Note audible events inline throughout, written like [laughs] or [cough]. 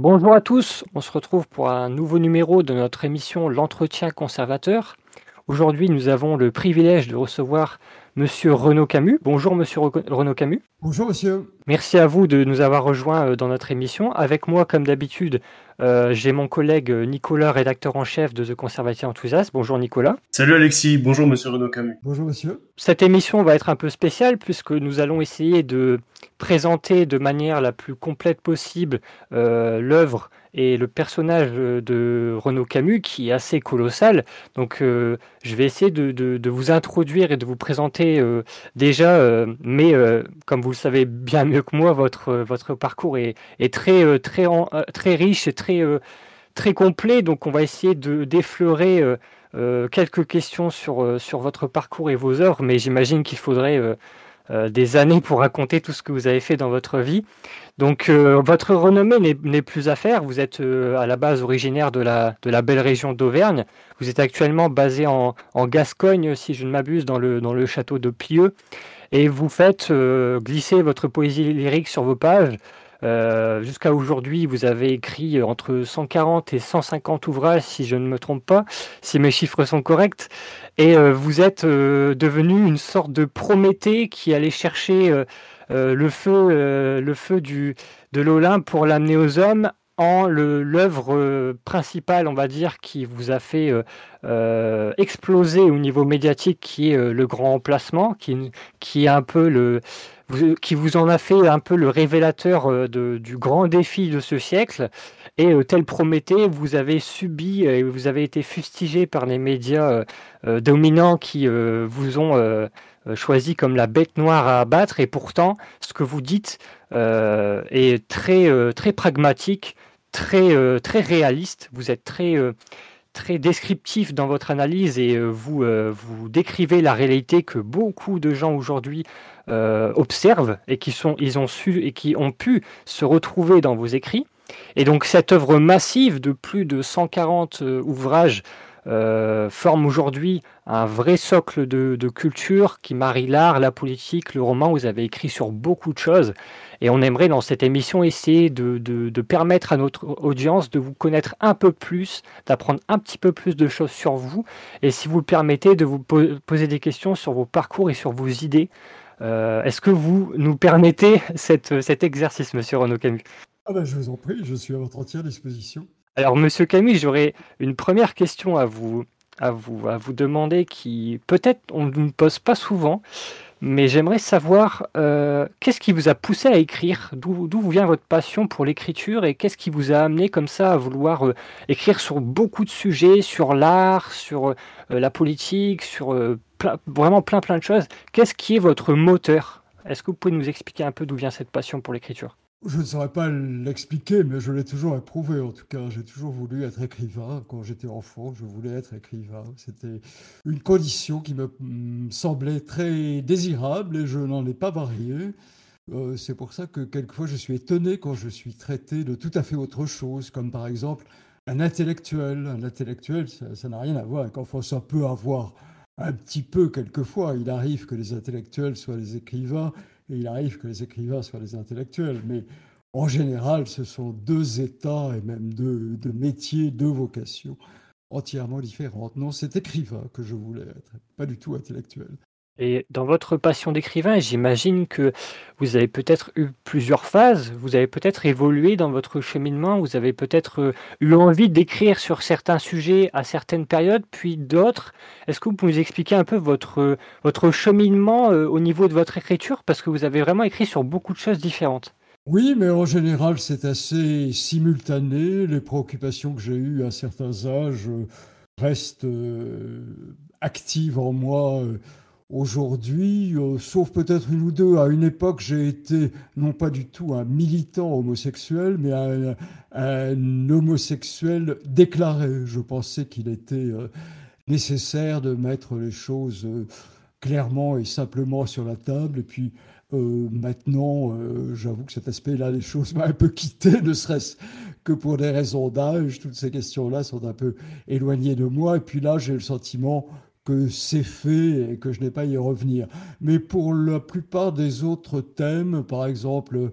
Bonjour à tous, on se retrouve pour un nouveau numéro de notre émission L'entretien conservateur. Aujourd'hui, nous avons le privilège de recevoir Monsieur Renaud Camus. Bonjour Monsieur Renaud Camus. Bonjour Monsieur. Merci à vous de nous avoir rejoints euh, dans notre émission. Avec moi, comme d'habitude, euh, j'ai mon collègue Nicolas, rédacteur en chef de The Conservative Enthusiast. Bonjour Nicolas. Salut Alexis, bonjour Monsieur Renaud Camus. Bonjour Monsieur. Cette émission va être un peu spéciale puisque nous allons essayer de présenter de manière la plus complète possible euh, l'œuvre et le personnage de Renaud Camus qui est assez colossal. Donc euh, je vais essayer de, vous introduire et de vous présenter euh, déjà, mais comme vous le savez bien mieux que moi, votre, parcours est, très, très, très riche et très, très complet. Donc on va essayer de d'effleurer quelques questions sur votre parcours et vos œuvres, mais j'imagine qu'il faudrait euh, des années pour raconter tout ce que vous avez fait dans votre vie. Donc euh, votre renommée n'est plus à faire. Vous êtes euh, à la base originaire de la, de la belle région d'Auvergne. Vous êtes actuellement basé en, en, Gascogne, si je ne m'abuse, dans le, dans le château de Plieux. Et vous faites glisser votre poésie lyrique sur vos pages. Euh, jusqu'à aujourd'hui, vous avez écrit entre 140 et 150 ouvrages, si je ne me trompe pas, si mes chiffres sont corrects. Et euh, vous êtes euh, devenu une sorte de Prométhée qui allait chercher le feu, de l'Olympe pour l'amener aux hommes en l'œuvre principale, on va dire, qui vous a fait exploser au niveau médiatique, qui est le grand emplacement, qui, qui est un peu le, qui vous en a fait un peu le révélateur euh, du grand défi de ce siècle. Et euh, tel Prométhée, vous avez subi et vous avez été fustigé par les médias euh, dominants qui vous ont choisi comme la bête noire à abattre. Et pourtant, ce que vous dites est très, très pragmatique, très, très réaliste. Vous êtes très très descriptif dans votre analyse et vous, vous décrivez la réalité que beaucoup de gens aujourd'hui euh, observent et qui sont, ils ont su et qui ont pu se retrouver dans vos écrits. Et donc cette œuvre massive de plus de 140 euh, ouvrages euh, forme aujourd'hui un vrai socle de, culture qui marie l'art, la politique, le roman. Vous avez écrit sur beaucoup de choses. Et on aimerait dans cette émission essayer de, de permettre à notre audience de vous connaître un peu plus, d'apprendre un petit peu plus de choses sur vous. Et si vous le permettez, de vous poser des questions sur vos parcours et sur vos idées. Euh, est-ce que vous nous permettez cet exercice, monsieur Renaud Camus? Ah ben, Je vous en prie, je suis à votre entière disposition. Alors, monsieur Camus, j'aurais une première question à vous, à vous, à vous demander qui peut-être on ne pose pas souvent, mais j'aimerais savoir euh, qu'est-ce qui vous a poussé à écrire? D'où vient votre passion pour l'écriture et qu'est-ce qui vous a amené comme ça à vouloir euh, écrire sur beaucoup de sujets, sur l'art, sur la politique, sur vraiment plein plein de choses. Qu'est-ce qui est votre moteur? Est-ce que vous pouvez nous expliquer un peu d'où vient cette passion pour l'écriture? Je ne saurais pas l'expliquer, mais je l'ai toujours éprouvé. En tout cas, j'ai toujours voulu être écrivain. Quand j'étais enfant, je voulais être écrivain. C'était une condition qui me semblait très désirable et je n'en ai pas varié. Euh, c'est pour ça que quelquefois je suis étonné quand je suis traité de tout à fait autre chose, comme par exemple un intellectuel. Un intellectuel, ça n'a rien à voir avec ça peut avoir un petit peu quelquefois. Il arrive que les intellectuels soient les écrivains et il arrive que les écrivains soient les intellectuels. Mais en général, ce sont deux états et même deux, métiers, deux vocations entièrement différentes. Non, c'est écrivain que je voulais être, pas du tout intellectuel. Et dans votre passion d'écrivain, j'imagine que vous avez peut-être eu plusieurs phases, vous avez peut-être évolué dans votre cheminement, vous avez peut-être euh, eu envie d'écrire sur certains sujets à certaines périodes, puis d'autres. Est-ce que vous pouvez nous expliquer un peu votre, votre cheminement euh, au niveau de votre écriture? Parce que vous avez vraiment écrit sur beaucoup de choses différentes. Oui, mais en général, c'est assez simultané. Les préoccupations que j'ai eues à certains âges euh, restent actives en moi Aujourd'hui, euh, sauf peut-être une ou deux, à une époque, j'ai été non pas du tout un militant homosexuel, mais un, homosexuel déclaré. Je pensais qu'il était euh, nécessaire de mettre les choses euh, clairement et simplement sur la table. Et puis maintenant, j'avoue que cet aspect-là, les choses m'ont un peu quitté, [laughs] ne serait-ce que pour des raisons d'âge. Toutes ces questions-là sont un peu éloignées de moi. Et puis là, j'ai le sentiment que c'est fait et que je n'ai pas à y revenir. Mais pour la plupart des autres thèmes, par exemple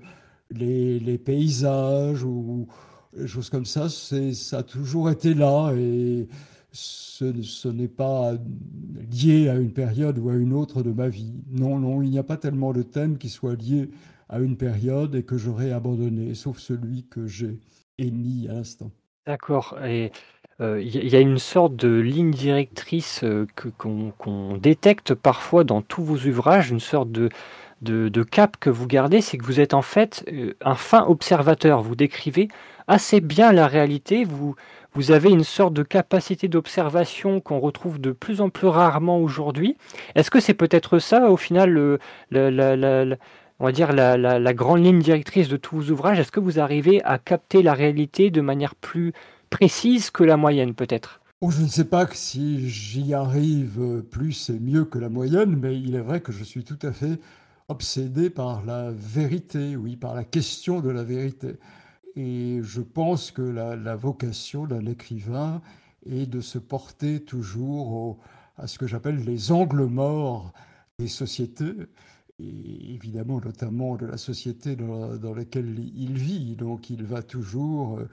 les, paysages ou des choses comme ça, ça a toujours été là et ce, ce n'est pas lié à une période ou à une autre de ma vie. Non, non, il n'y a pas tellement de thèmes qui soient liés à une période et que j'aurais abandonné, sauf celui que j'ai émis à l'instant. D'accord. Et euh, il y a une sorte de ligne directrice euh, qu'on détecte parfois dans tous vos ouvrages, une sorte de, cap que vous gardez, c'est que vous êtes en fait euh, un fin observateur. Vous décrivez assez bien la réalité, vous, vous avez une sorte de capacité d'observation qu'on retrouve de plus en plus rarement aujourd'hui. Est-ce que c'est peut-être ça, au final, on va dire la, grande ligne directrice de tous vos ouvrages? Est-ce que vous arrivez à capter la réalité de manière plus précise que la moyenne, peut-être? Oh, Je ne sais pas si j'y arrive plus et mieux que la moyenne, mais il est vrai que je suis tout à fait obsédé par la vérité, oui, par la question de la vérité. Et je pense que la, vocation d'un écrivain est de se porter toujours à ce que j'appelle les angles morts des sociétés, et évidemment notamment de la société dans, laquelle il vit. Donc il va toujours euh,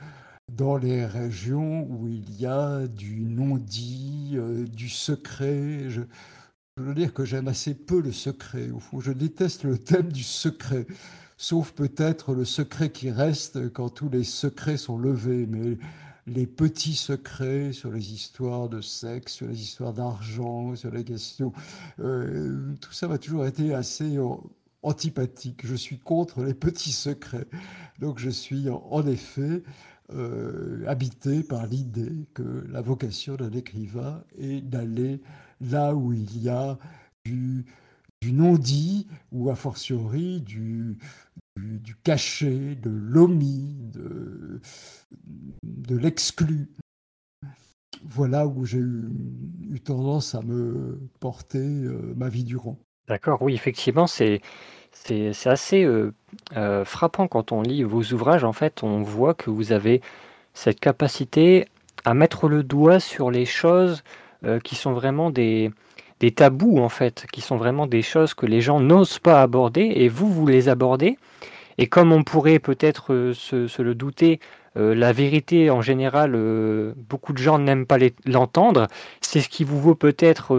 dans les régions où il y a du non-dit, euh, du secret. Je, je veux dire que j'aime assez peu le secret. Au fond, je déteste le thème du secret sauf peut-être le secret qui reste quand tous les secrets sont levés. Mais les petits secrets sur les histoires de sexe, sur les histoires d'argent, sur les questions, euh, tout ça m'a toujours été assez antipathique. Je suis contre les petits secrets. Donc je suis en effet euh, habité par l'idée que la vocation d'un écrivain est d'aller là où il y a du non-dit ou a fortiori du, caché, de l'omis, de, de l'exclu. Voilà où j'ai eu, tendance à me porter euh, ma vie durant. D'accord, oui, effectivement, c'est c'est assez euh, euh, frappant quand on lit vos ouvrages. En fait, on voit que vous avez cette capacité à mettre le doigt sur les choses qui sont vraiment des, tabous en fait, qui sont vraiment des choses que les gens n'osent pas aborder et vous, vous les abordez. Et comme on pourrait peut-être euh, se, le douter, euh, la vérité en général, euh, beaucoup de gens n'aiment pas l'entendre. C'est ce qui vous vaut peut-être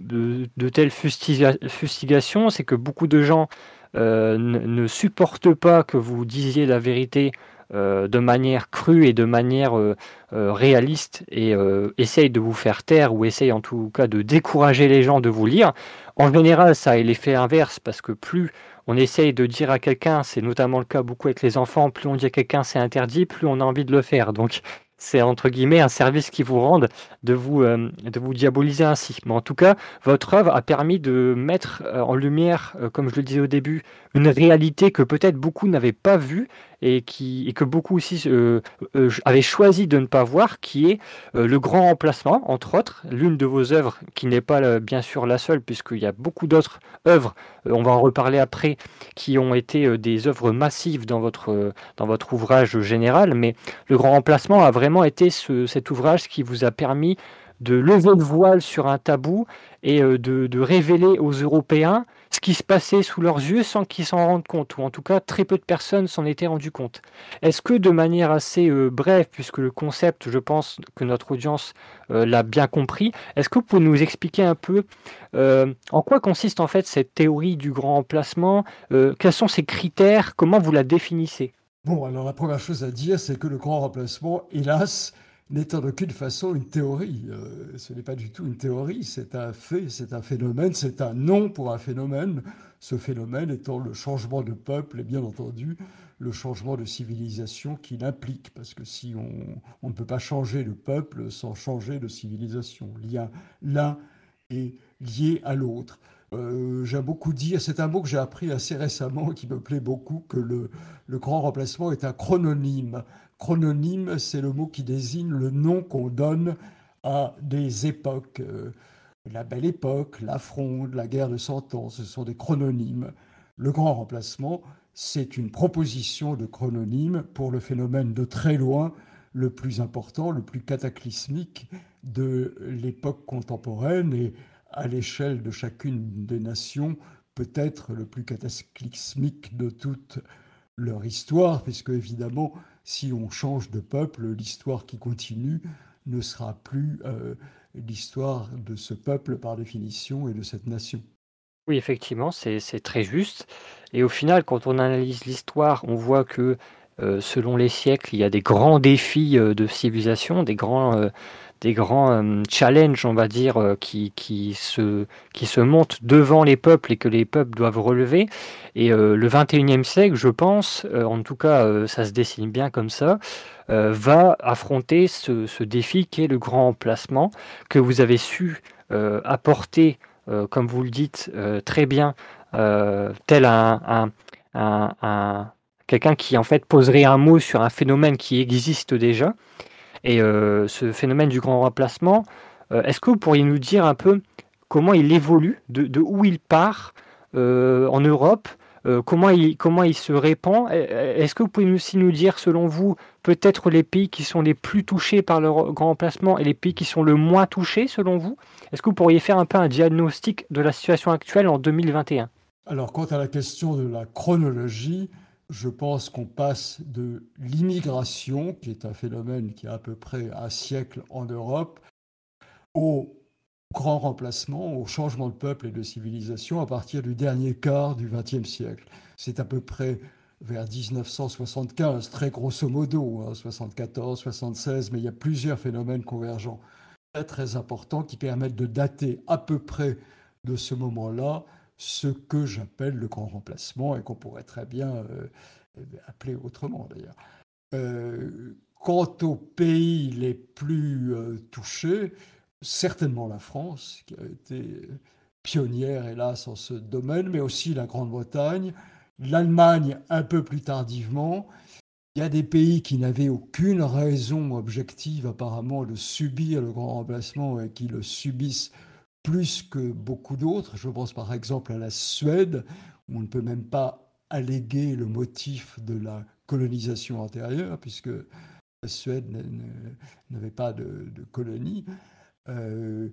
de, telles fustigations, c'est que beaucoup de gens ne supportent pas que vous disiez la vérité euh, de manière crue et de manière euh, euh, réaliste et essaye de vous faire taire ou essaye en tout cas de décourager les gens de vous lire. En général, ça a l'effet inverse parce que plus on essaye de dire à quelqu'un, c'est notamment le cas beaucoup avec les enfants, plus on dit à quelqu'un c'est interdit, plus on a envie de le faire. Donc c'est entre guillemets un service qui vous rende de vous, euh, de vous diaboliser ainsi. Mais en tout cas, votre œuvre a permis de mettre euh, en lumière, euh, comme je le disais au début, une réalité que peut-être beaucoup n'avaient pas vue et, que beaucoup aussi avaient choisi de ne pas voir, qui est le grand remplacement, entre autres, l'une de vos œuvres, qui n'est pas bien sûr la seule, puisqu'il y a beaucoup d'autres œuvres, on va en reparler après, qui ont été des œuvres massives dans votre, ouvrage général, mais le grand remplacement a vraiment été cet ouvrage qui vous a permis de lever le voile sur un tabou et euh, de, révéler aux Européens ce qui se passait sous leurs yeux sans qu'ils s'en rendent compte, ou en tout cas très peu de personnes s'en étaient rendues compte. Est-ce que de manière assez euh, brève, puisque le concept, je pense que notre audience euh, l'a bien compris, est-ce que vous pouvez nous expliquer un peu en quoi consiste en fait cette théorie du grand emplacement, quels sont ses critères, comment vous la définissez? Bon, alors la première chose à dire, c'est que le grand remplacement, hélas, n'est en aucune façon une théorie. Euh, ce n'est pas du tout une théorie, c'est un fait, c'est un phénomène, c'est un nom pour un phénomène. Ce phénomène étant le changement de peuple et bien entendu le changement de civilisation qu'il implique. Parce que si on, ne peut pas changer le peuple sans changer de civilisation, l'un est lié à l'autre. Euh, j'aime beaucoup dire, c'est un mot que j'ai appris assez récemment et qui me plaît beaucoup, que le, grand remplacement est un chrononyme. Chrononyme, c'est le mot qui désigne le nom qu'on donne à des époques. Euh, la belle époque, la fronde, la guerre de Cent Ans, ce sont des chrononymes. Le grand remplacement, c'est une proposition de chrononyme pour le phénomène de très loin le plus important, le plus cataclysmique de l'époque contemporaine. Et à l'échelle de chacune des nations, peut-être le plus cataclysmique de toute leur histoire, puisque évidemment, si on change de peuple, l'histoire qui continue ne sera plus euh, l'histoire de ce peuple par définition et de cette nation. Oui, effectivement, c'est très juste. Et au final, quand on analyse l'histoire, on voit que euh, selon les siècles, il y a des grands défis euh, de civilisation, des grands, des grands challenges, on va dire, qui, qui, se, qui se montent devant les peuples et que les peuples doivent relever. Et le 21e siècle, je pense, en tout cas, ça se dessine bien comme ça, va affronter ce, défi qui est le grand emplacement que vous avez su apporter euh, comme vous le dites euh, très bien, euh, tel un, quelqu'un qui en fait poserait un mot sur un phénomène qui existe déjà. Et ce phénomène du grand remplacement, est-ce que vous pourriez nous dire un peu comment il évolue, de où il part en Europe euh, comment, il, comment il se répand? Est-ce que vous pouvez aussi nous dire, selon vous, peut-être les pays qui sont les plus touchés par le grand emplacement et les pays qui sont le moins touchés, selon vous? Est-ce que vous pourriez faire un peu un diagnostic de la situation actuelle en 2021 Alors, quant à la question de la chronologie, je pense qu'on passe de l'immigration, qui est un phénomène qui a à peu près un siècle en Europe, au grand remplacement, au changement de peuple et de civilisation à partir du dernier quart du XXe siècle. C'est à peu près vers 1975, très grosso modo, hein, 74, 76, mais il y a plusieurs phénomènes convergents très, très importants qui permettent de dater à peu près de ce moment-là ce que j'appelle le grand remplacement et qu'on pourrait très bien euh, appeler autrement d'ailleurs. Euh, quant aux pays les plus euh, touchés, certainement la France, qui a été pionnière, hélas, en ce domaine, mais aussi la Grande-Bretagne, l'Allemagne un peu plus tardivement. Il y a des pays qui n'avaient aucune raison objective apparemment de subir le grand remplacement et qui le subissent plus que beaucoup d'autres. Je pense par exemple à la Suède, où on ne peut même pas alléguer le motif de la colonisation antérieure, puisque la Suède n'avait pas de, de colonie. Euh,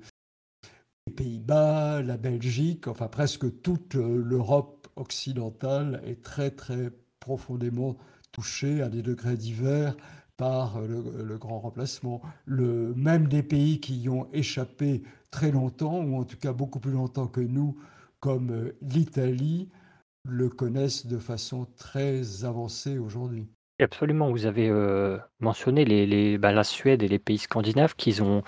les Pays-Bas, la Belgique, enfin presque toute l'Europe occidentale est très très profondément touchée à des degrés divers par euh, le, grand remplacement. Le, même des pays qui y ont échappé très longtemps, ou en tout cas beaucoup plus longtemps que nous, comme l'Italie, le connaissent de façon très avancée aujourd'hui. Absolument, vous avez mentionné les, les bah, la Suède et les pays scandinaves qui ont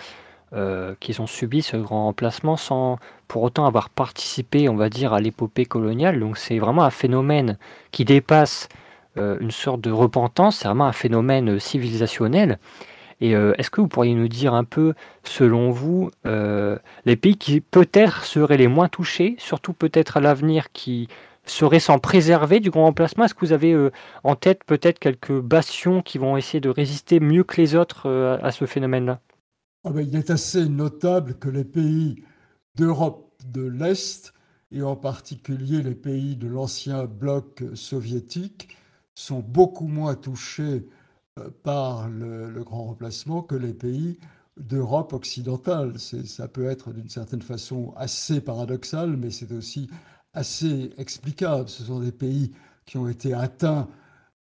euh, qu'ils ont subi ce grand remplacement sans pour autant avoir participé, on va dire, à l'épopée coloniale. Donc c'est vraiment un phénomène qui dépasse euh, une sorte de repentance, c'est vraiment un phénomène civilisationnel. Et euh, est-ce que vous pourriez nous dire un peu, selon vous, les pays qui peut-être seraient les moins touchés, surtout peut-être à l'avenir, qui seraient sans préserver du grand remplacement Est-ce que vous avez en tête peut-être quelques bastions qui vont essayer de résister mieux que les autres à ce phénomène-là? Ah ben, il est assez notable que les pays d'Europe de l'Est, et en particulier les pays de l'ancien bloc soviétique, sont beaucoup moins touchés euh, par le, grand remplacement que les pays d'Europe occidentale. Ça peut être d'une certaine façon assez paradoxal, mais c'est aussi assez explicable. Ce sont des pays qui ont été atteints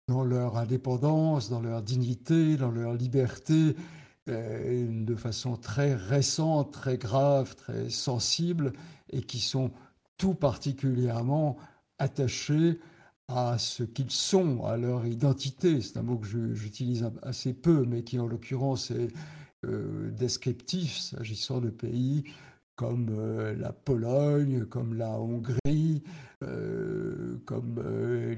dans leur indépendance, dans leur dignité, dans leur liberté, euh, de façon très récente, très grave, très sensible, et qui sont tout particulièrement attachés à ce qu'ils sont, à leur identité. C'est un mot que j'utilise assez peu, mais qui en l'occurrence est euh, descriptif s'agissant de pays comme euh, la Pologne, comme la Hongrie, comme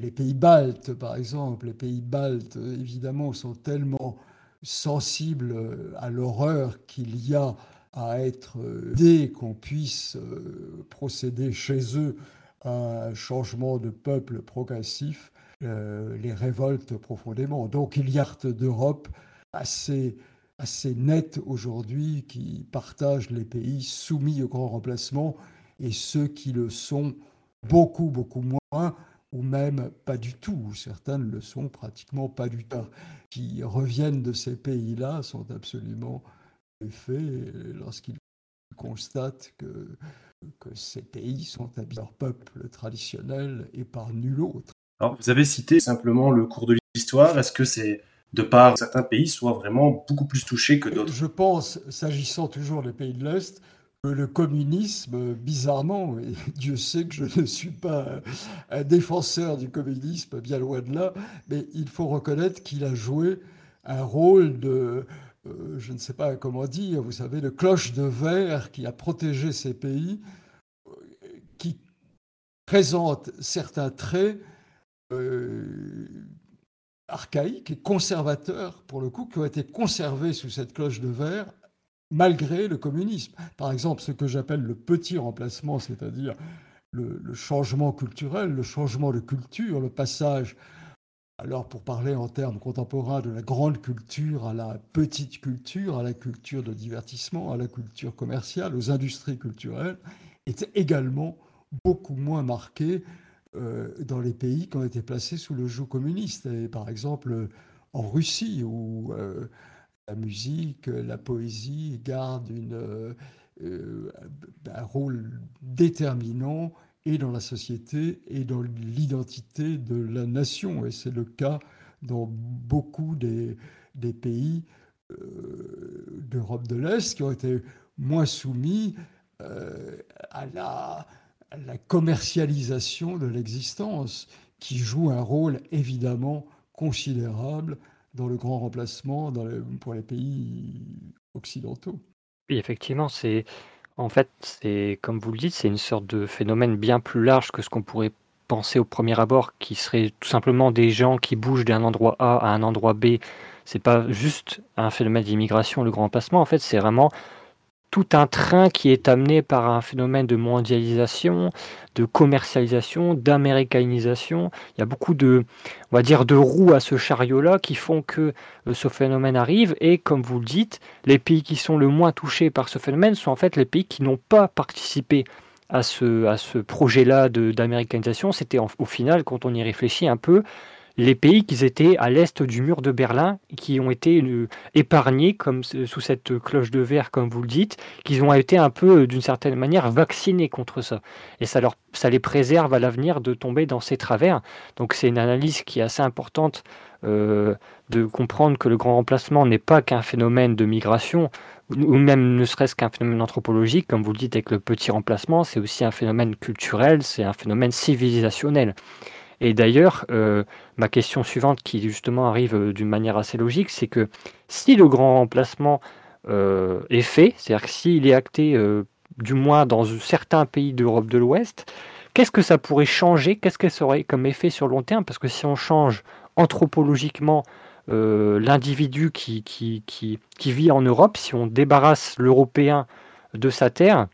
les pays baltes, par exemple. Les pays baltes, évidemment, sont tellement sensibles euh, à l'horreur qu'il y a à être euh, dès qu'on puisse euh, procéder chez eux un changement de peuple progressif, les révoltent profondément. Donc il y a d'Europe assez, assez net aujourd'hui qui partagent les pays soumis au grand remplacement et ceux qui le sont beaucoup, beaucoup moins ou même pas du tout. Certains ne le sont pratiquement pas du tout. Qui reviennent de ces pays-là sont absolument faits lorsqu'ils constatent que, que ces pays sont habillés leur peuple traditionnel et par nul autre. Alors, vous avez cité simplement le cours de l'histoire. Est-ce que c'est de par certains pays, soient vraiment beaucoup plus touchés que d'autres? Je pense, s'agissant toujours des pays de l'Est, que le communisme, bizarrement, et [laughs] Dieu sait que je ne suis pas un défenseur du communisme, bien loin de là, mais il faut reconnaître qu'il a joué un rôle de, euh, je ne sais pas comment dire, vous savez, de cloche de verre qui a protégé ces pays, euh, qui présente certains traits euh, archaïques et conservateurs, pour le coup, qui ont été conservés sous cette cloche de verre malgré le communisme. Par exemple, ce que j'appelle le petit remplacement, c'est-à-dire le, le, changement culturel, le changement de culture, le passage alors, pour parler en termes contemporains de la grande culture à la petite culture, à la culture de divertissement, à la culture commerciale, aux industries culturelles, est également beaucoup moins marqué euh, dans les pays qui ont été placés sous le joug communiste. Et par exemple, en Russie, où euh, la musique, la poésie gardent une, euh, un rôle déterminant et dans la société et dans l'identité de la nation. Et c'est le cas dans beaucoup des, pays euh, d'Europe de l'Est qui ont été moins soumis euh, à, la, commercialisation de l'existence, qui joue un rôle évidemment considérable dans le grand remplacement pour les pays occidentaux. Oui, effectivement, c'est en fait, c'est comme vous le dites, c'est une sorte de phénomène bien plus large que ce qu'on pourrait penser au premier abord, qui serait tout simplement des gens qui bougent d'un endroit A à un endroit B. C'est pas juste un phénomène d'immigration, le grand emplacement. En fait, c'est vraiment tout un train qui est amené par un phénomène de mondialisation, de commercialisation, d'américanisation. Il y a beaucoup de, va dire, de roues à ce chariot-là qui font que euh, ce phénomène arrive. Et comme vous le dites, les pays qui sont le moins touchés par ce phénomène sont en fait les pays qui n'ont pas participé à ce, à ce projet-là d'américanisation. C'était au final, quand on y réfléchit un peu, les pays qui étaient à l'est du mur de Berlin, qui ont été euh, épargnés comme sous cette cloche de verre, comme vous le dites, qui ont été un peu, euh, d'une certaine manière, vaccinés contre ça. Et ça, les préserve à l'avenir de tomber dans ces travers. Donc c'est une analyse qui est assez importante euh, de comprendre que le grand remplacement n'est pas qu'un phénomène de migration, ou même ne serait-ce qu'un phénomène anthropologique, comme vous le dites avec le petit remplacement, c'est aussi un phénomène culturel, c'est un phénomène civilisationnel. Et d'ailleurs, euh, ma question suivante, qui justement arrive euh, d'une manière assez logique, c'est que si le grand remplacement euh, est fait, c'est-à-dire que s'il est acté, du moins dans certains pays d'Europe de l'Ouest, qu'est-ce que ça pourrait changer? Qu'est-ce que ça aurait comme effet sur long terme? Parce que si on change anthropologiquement l'individu qui, qui, qui, vit en Europe, si on débarrasse l'Européen de sa terre,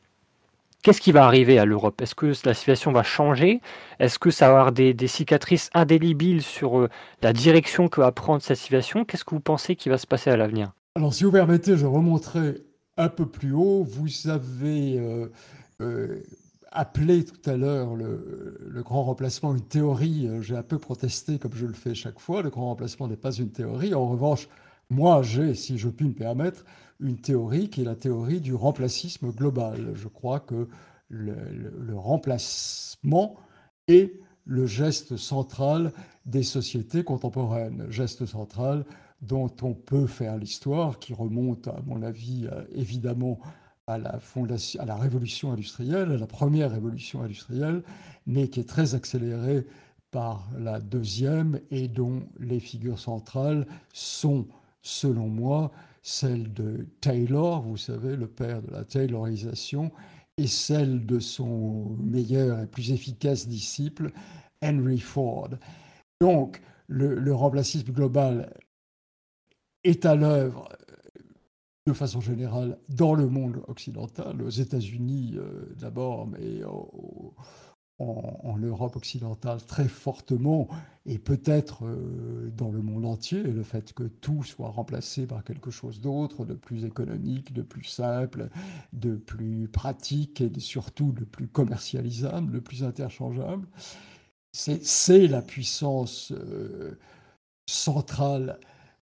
Qu'est-ce qui va arriver à l'Europe? Est-ce que la situation va changer? Est-ce que ça va avoir des, cicatrices indélébiles sur euh, la direction que va prendre cette situation? Qu'est-ce que vous pensez qui va se passer à l'avenir? Alors, si vous permettez, je remonterai un peu plus haut. Vous avez euh, euh, appelé tout à l'heure le, le, grand remplacement une théorie. J'ai un peu protesté, comme je le fais chaque fois. Le grand remplacement n'est pas une théorie. En revanche, moi, j'ai, si je puis me permettre, une théorie qui est la théorie du remplacisme global. Je crois que le, remplacement est le geste central des sociétés contemporaines, geste central dont on peut faire l'histoire, qui remonte, à mon avis, euh, évidemment à la, fondation, à la révolution industrielle, à la première révolution industrielle, mais qui est très accélérée par la deuxième et dont les figures centrales sont, selon moi, celle de Taylor, vous savez, le père de la Taylorisation, et celle de son meilleur et plus efficace disciple, Henry Ford. Donc, le, remplacisme global est à l'œuvre de façon générale dans le monde occidental, aux États-Unis euh, d'abord, mais au, en, Europe occidentale très fortement et peut-être euh, dans le monde entier, le fait que tout soit remplacé par quelque chose d'autre, de plus économique, de plus simple, de plus pratique et surtout de plus commercialisable, de plus interchangeable. C'est la puissance euh, centrale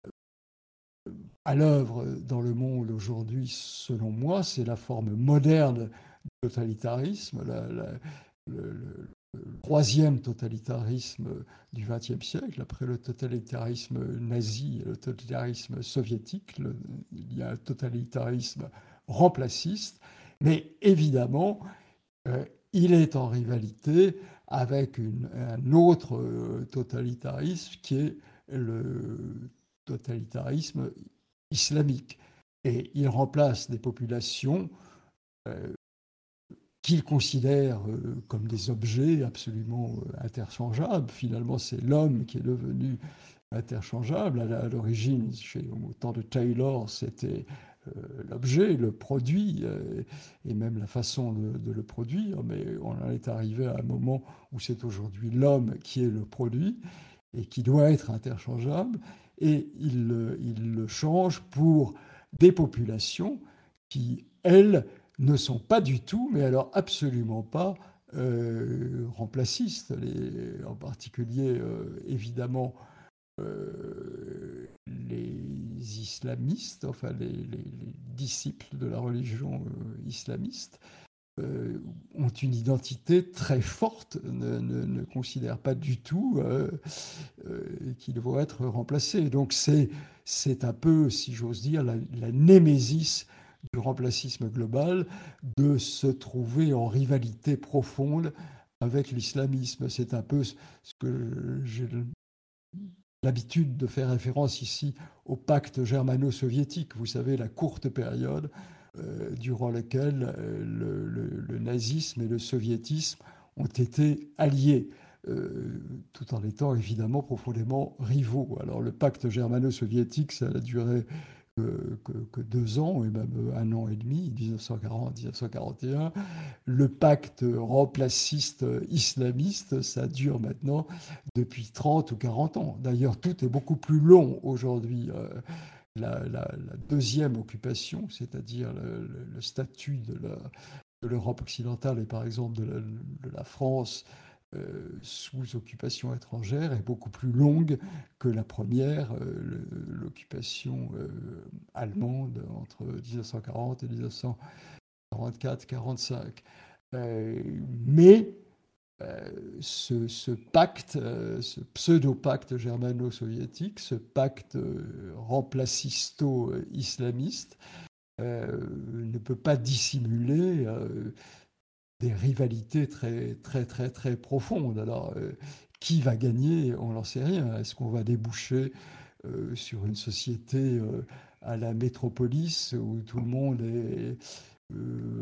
euh, à l'œuvre dans le monde aujourd'hui, selon moi, c'est la forme moderne du totalitarisme, le, troisième totalitarisme du XXe siècle, après le totalitarisme nazi et le totalitarisme soviétique, il y a un totalitarisme remplaciste, mais évidemment, euh, il est en rivalité avec un autre euh, totalitarisme qui est le totalitarisme islamique. Et il remplace des populations euh, qu'il considère euh, comme des objets absolument euh, interchangeables. Finalement, c'est l'homme qui est devenu interchangeable. À l'origine, au temps de Taylor, c'était euh, l'objet, le produit, et même la façon de, le produire, mais on en est arrivé à un moment où c'est aujourd'hui l'homme qui est le produit et qui doit être interchangeable, et il le change pour des populations qui, elles, ne sont pas du tout, mais alors absolument pas euh, remplacistes. en particulier, euh, évidemment, euh, les islamistes, enfin les, disciples de la religion islamiste, ont une identité très forte, ne, considèrent pas du tout qu'ils vont être remplacés. Donc c'est un peu, si j'ose dire, la, la némésis du remplacisme global, de se trouver en rivalité profonde avec l'islamisme. C'est un peu ce que j'ai l'habitude de faire référence ici au pacte germano-soviétique, vous savez, la courte période euh, durant laquelle euh, le, nazisme et le soviétisme ont été alliés. Euh, tout en étant évidemment profondément rivaux. Alors le pacte germano-soviétique, ça a duré que, deux ans, et même un an et demi, 1940-1941. Le pacte remplaciste islamiste, ça dure maintenant depuis 30 ou 40 ans. D'ailleurs, tout est beaucoup plus long aujourd'hui. Euh, la, deuxième occupation, c'est-à-dire le, statut de l'Europe occidentale et par exemple de la France sous occupation étrangère est beaucoup plus longue que la première, euh, l'occupation euh, allemande entre 1940 et 1944-45. mais ce, pacte, ce pseudo-pacte germano-soviétique, ce pacte remplacisto-islamiste, ne peut pas dissimuler des rivalités très, très, très, très profondes. Alors, euh, qui va gagner On n'en sait rien. Est-ce qu'on va déboucher euh, sur une société euh, à la métropolis où tout le monde est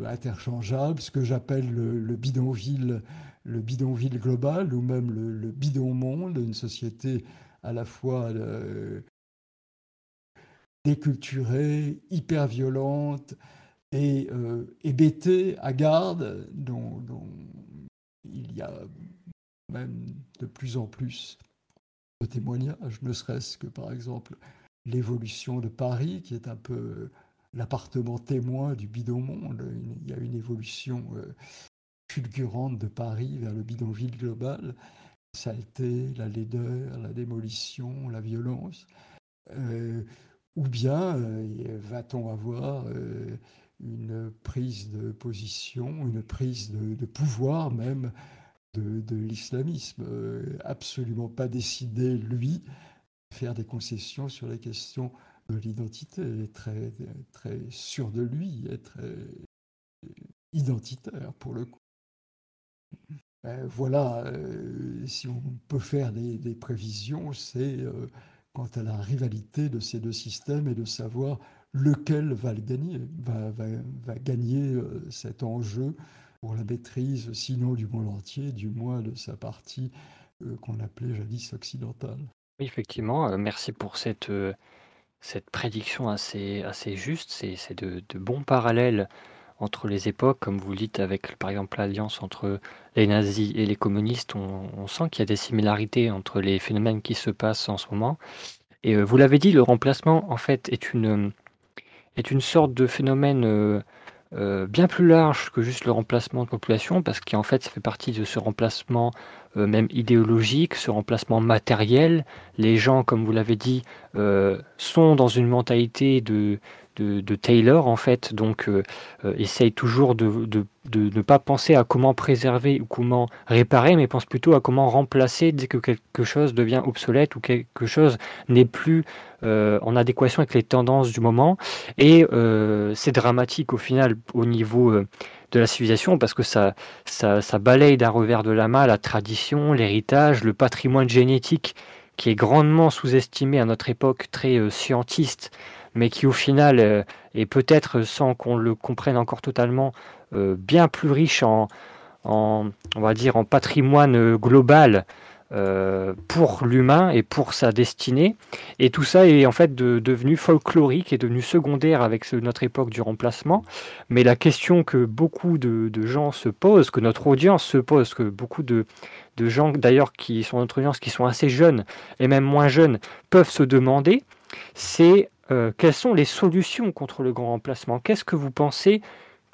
interchangeable, ce que j'appelle le, bidonville, le bidonville global ou même le, le bidon monde, une société à la fois déculturée, hyper violente, et euh, à garde, dont, il y a même de plus en plus de témoignages, ne serait-ce que par exemple l'évolution de Paris, qui est un peu l'appartement témoin du bidon-monde. Il y a une évolution euh, fulgurante de Paris vers le bidonville global, saleté, la laideur, la démolition, la violence. Euh, ou bien euh, va-t-on avoir une prise de position, une prise de, pouvoir même de, l'islamisme. Euh, absolument pas décidé, lui, à faire des concessions sur les questions de l'identité, très, très sûr de lui, et très identitaire pour le coup. Euh, voilà, euh, si on peut faire des, prévisions, c'est quant à la rivalité de ces deux systèmes et de savoir lequel va le gagner, va, va, gagner euh, cet enjeu pour la maîtrise, sinon du monde entier, du moins de sa partie euh, qu'on appelait jadis occidentale. Oui, effectivement, euh, merci pour cette, cette prédiction assez, assez juste. C'est de, de, bons parallèles entre les époques, comme vous le dites, avec par exemple l'alliance entre les nazis et les communistes. On, on sent qu'il y a des similarités entre les phénomènes qui se passent en ce moment. Et vous l'avez dit, le remplacement, en fait, est une est une sorte de phénomène euh, euh, bien plus large que juste le remplacement de population, parce qu'en fait, ça fait partie de ce remplacement euh, même idéologique, ce remplacement matériel. Les gens, comme vous l'avez dit, sont dans une mentalité de, de, Taylor en fait, donc euh, euh, essaye toujours de, de, ne pas penser à comment préserver ou comment réparer, mais pense plutôt à comment remplacer dès que quelque chose devient obsolète ou quelque chose n'est plus euh, en adéquation avec les tendances du moment. Et c'est dramatique au final au niveau de la civilisation parce que ça, ça, ça balaye d'un revers de la main la tradition, l'héritage, le patrimoine génétique qui est grandement sous-estimé à notre époque, très scientiste, mais qui au final euh, est peut-être, sans qu'on le comprenne encore totalement, euh, bien plus riche en, on va dire, en patrimoine global euh, pour l'humain et pour sa destinée. Et tout ça est en fait devenu folklorique et devenu secondaire avec notre époque du remplacement. Mais la question que beaucoup de, gens se posent, que notre audience se pose, que beaucoup de, de gens d'ailleurs qui sont notre audience, qui sont assez jeunes et même moins jeunes, peuvent se demander, c'est euh, quelles sont les solutions contre le grand remplacement? Qu'est-ce que vous pensez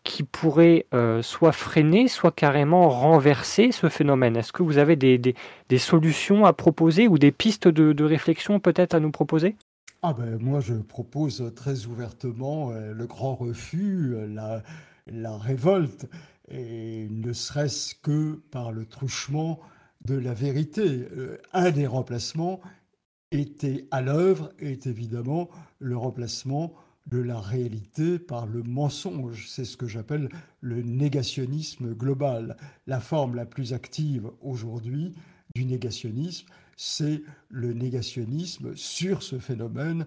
qui pourrait euh, soit freiner, soit carrément renverser ce phénomène? Est-ce que vous avez des, solutions à proposer ou des pistes de, de réflexion peut-être à nous proposer? Ah ben, Moi, je propose très ouvertement euh, le grand refus, la, la révolte, et ne serait-ce que par le truchement de la vérité. un des remplacements, était à l'œuvre est évidemment le remplacement de la réalité par le mensonge. C'est ce que j'appelle le négationnisme global. La forme la plus active aujourd'hui du négationnisme, c'est le négationnisme sur ce phénomène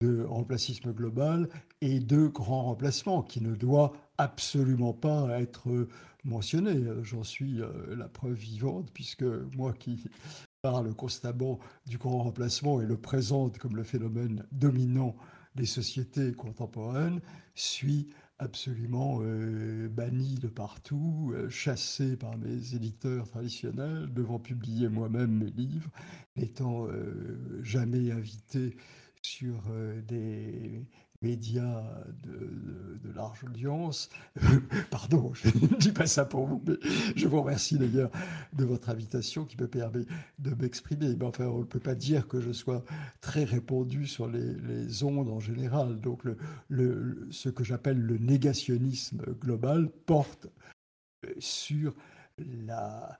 de remplacisme global et de grand remplacement qui ne doit absolument pas être mentionné. J'en suis euh, la preuve vivante puisque moi qui parle constamment du grand remplacement et le présente comme le phénomène dominant des sociétés contemporaines, suis absolument euh, banni de partout, euh, chassé par mes éditeurs traditionnels, devant publier moi-même mes livres, n'étant euh, jamais invité sur des médias de, large audience. [laughs] Pardon, je ne [laughs] dis pas ça pour vous, mais je vous remercie d'ailleurs de votre invitation qui me permet de m'exprimer. Mais enfin, on ne peut pas dire que je sois très répandu sur les, ondes en général. Donc, ce que j'appelle le négationnisme global porte sur la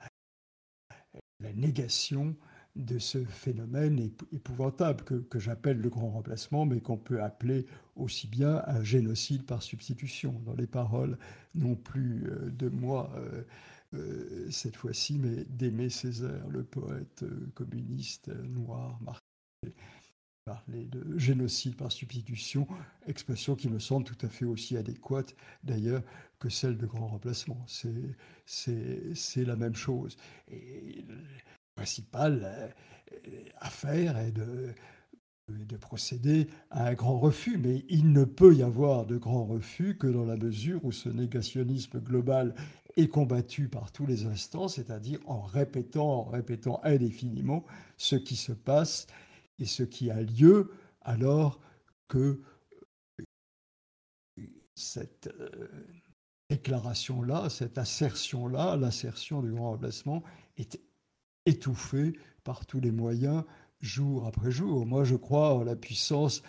négation de ce phénomène épouvantable que, j'appelle le grand remplacement, mais qu'on peut appeler aussi bien un génocide par substitution, dans les paroles non plus euh, de moi euh, euh, cette fois-ci, mais d'Aimé Césaire, le poète communiste noir marqué parler de génocide par substitution, expression qui me semble tout à fait aussi adéquate d'ailleurs que celle de grand remplacement. C'est la même chose. Principale euh, affaire est de, de procéder à un grand refus. Mais il ne peut y avoir de grand refus que dans la mesure où ce négationnisme global est combattu par tous les instants, c'est-à-dire en répétant, en répétant indéfiniment ce qui se passe et ce qui a lieu alors que cette euh, déclaration-là, cette assertion-là, l'assertion du grand remplacement, est étouffé par tous les moyens, jour après jour. Moi, je crois en la puissance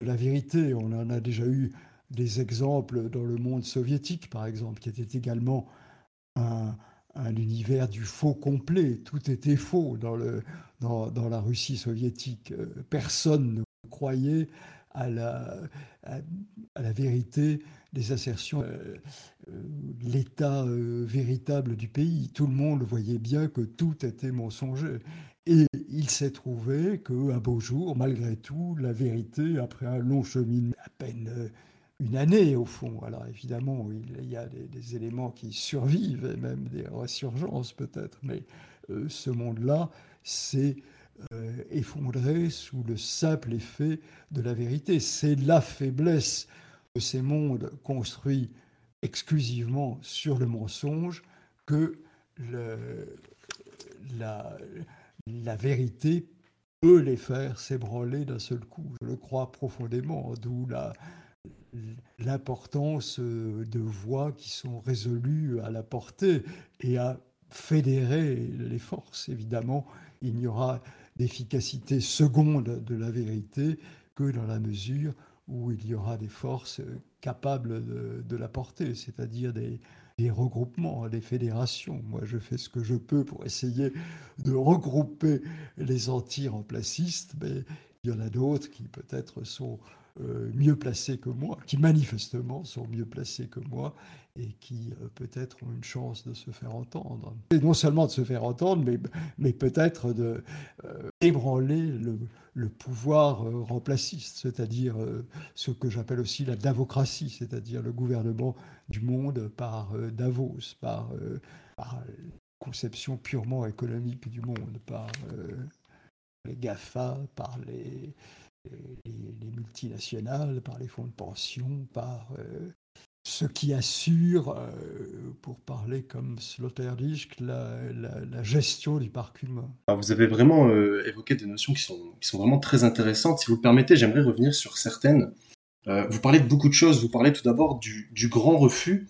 de la vérité. On en a déjà eu des exemples dans le monde soviétique, par exemple, qui était également un, univers du faux complet. Tout était faux dans, la Russie soviétique. Personne ne croyait à, la vérité des assertions, euh, euh, l'état euh, véritable du pays. Tout le monde voyait bien que tout était mensonger. Et il s'est trouvé qu'un beau jour, malgré tout, la vérité, après un long cheminement, à peine une année au fond, alors évidemment, il y a des, éléments qui survivent, et même des résurgences peut-être, mais ce monde-là, euh, effondré sous le simple effet de la vérité. C'est la faiblesse ces mondes construits exclusivement sur le mensonge que la, vérité peut les faire s'ébranler d'un seul coup. Je le crois profondément, d'où l'importance de voix qui sont résolues à la portée et à fédérer les forces. Évidemment, il n'y aura d'efficacité seconde de la vérité que dans la mesure où il y aura des forces capables de, la porter, c'est-à-dire des, des regroupements, des fédérations. Moi, je fais ce que je peux pour essayer de regrouper les anti-remplacistes, mais il y en a d'autres qui peut-être sont euh, mieux placés que moi, qui manifestement sont mieux placés que moi et qui euh, peut-être ont une chance de se faire entendre. Et non seulement de se faire entendre, mais, mais peut-être de euh, ébranler le, le pouvoir remplaciste, c'est-à-dire ce que j'appelle aussi la davocratie, c'est-à-dire le gouvernement du monde par Davos, par, par conception purement économique du monde, par les GAFA, par les, les, multinationales, par les fonds de pension, par euh, ce qui assure, euh, pour parler comme Sloterdijk, la, gestion du parc humain. vous avez vraiment euh, évoqué des notions qui sont, vraiment très intéressantes. Si vous le permettez, j'aimerais revenir sur certaines. vous parlez de beaucoup de choses. Vous parlez tout d'abord du, grand refus.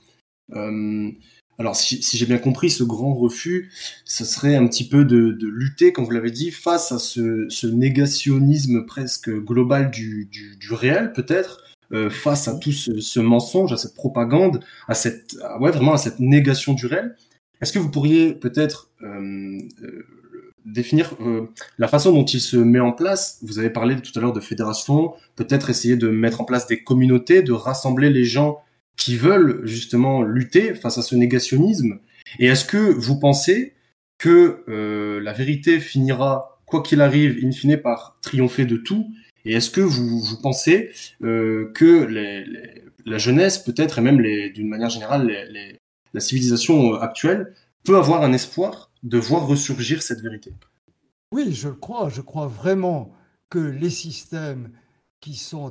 Alors, si, j'ai bien compris, ce grand refus, ce serait un petit peu de, lutter, comme vous l'avez dit, face à ce, négationnisme presque global du, réel, peut-être, euh, face à tout ce, mensonge, à cette propagande, à cette, ouais, vraiment à cette négation du réel. Est-ce que vous pourriez peut-être euh, euh, définir la façon dont il se met en place? Vous avez parlé tout à l'heure de fédération, peut-être essayer de mettre en place des communautés, de rassembler les gens qui veulent justement lutter face à ce négationnisme Et est-ce que vous pensez que euh, la vérité finira, quoi qu'il arrive, in fine, par triompher de tout? Et est-ce que vous, pensez euh, que la jeunesse, peut-être, et même d'une manière générale, la civilisation actuelle, peut avoir un espoir de voir ressurgir cette vérité? Oui, je le crois. Je crois vraiment que les systèmes qui sont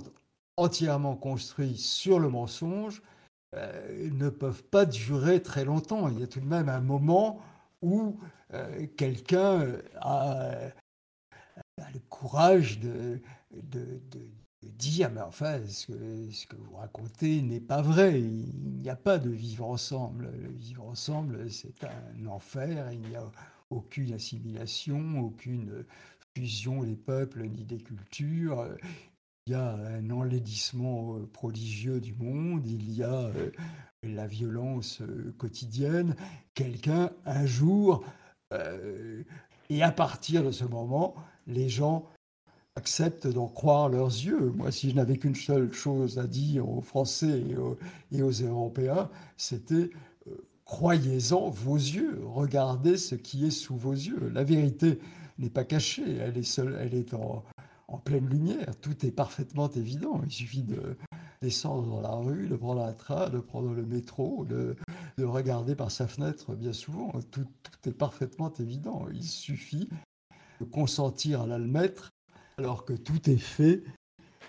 entièrement construits sur le mensonge euh, ne peuvent pas durer très longtemps. Il y a tout de même un moment où euh, quelqu'un a, le courage de, de, dire, mais enfin, ce que, ce que vous racontez n'est pas vrai. Il n'y a pas de vivre ensemble. Le vivre ensemble, c'est un enfer. Il n'y a aucune assimilation, aucune fusion des peuples ni des cultures il y a un enlaidissement euh, prodigieux du monde, il y a euh, la violence euh, quotidienne. Quelqu'un, un jour, et à partir de ce moment, les gens acceptent d'en croire leurs yeux. Moi, si je n'avais qu'une seule chose à dire aux Français et aux, Européens, c'était croyez-en vos yeux, regardez ce qui est sous vos yeux. La vérité n'est pas cachée, elle est, seule, elle est en, en pleine lumière. Tout est parfaitement évident. Il suffit de descendre dans la rue, de prendre un train, de prendre le métro, de, regarder par sa fenêtre bien souvent. Tout, est parfaitement évident. Il suffit de consentir à l'admettre alors que tout est fait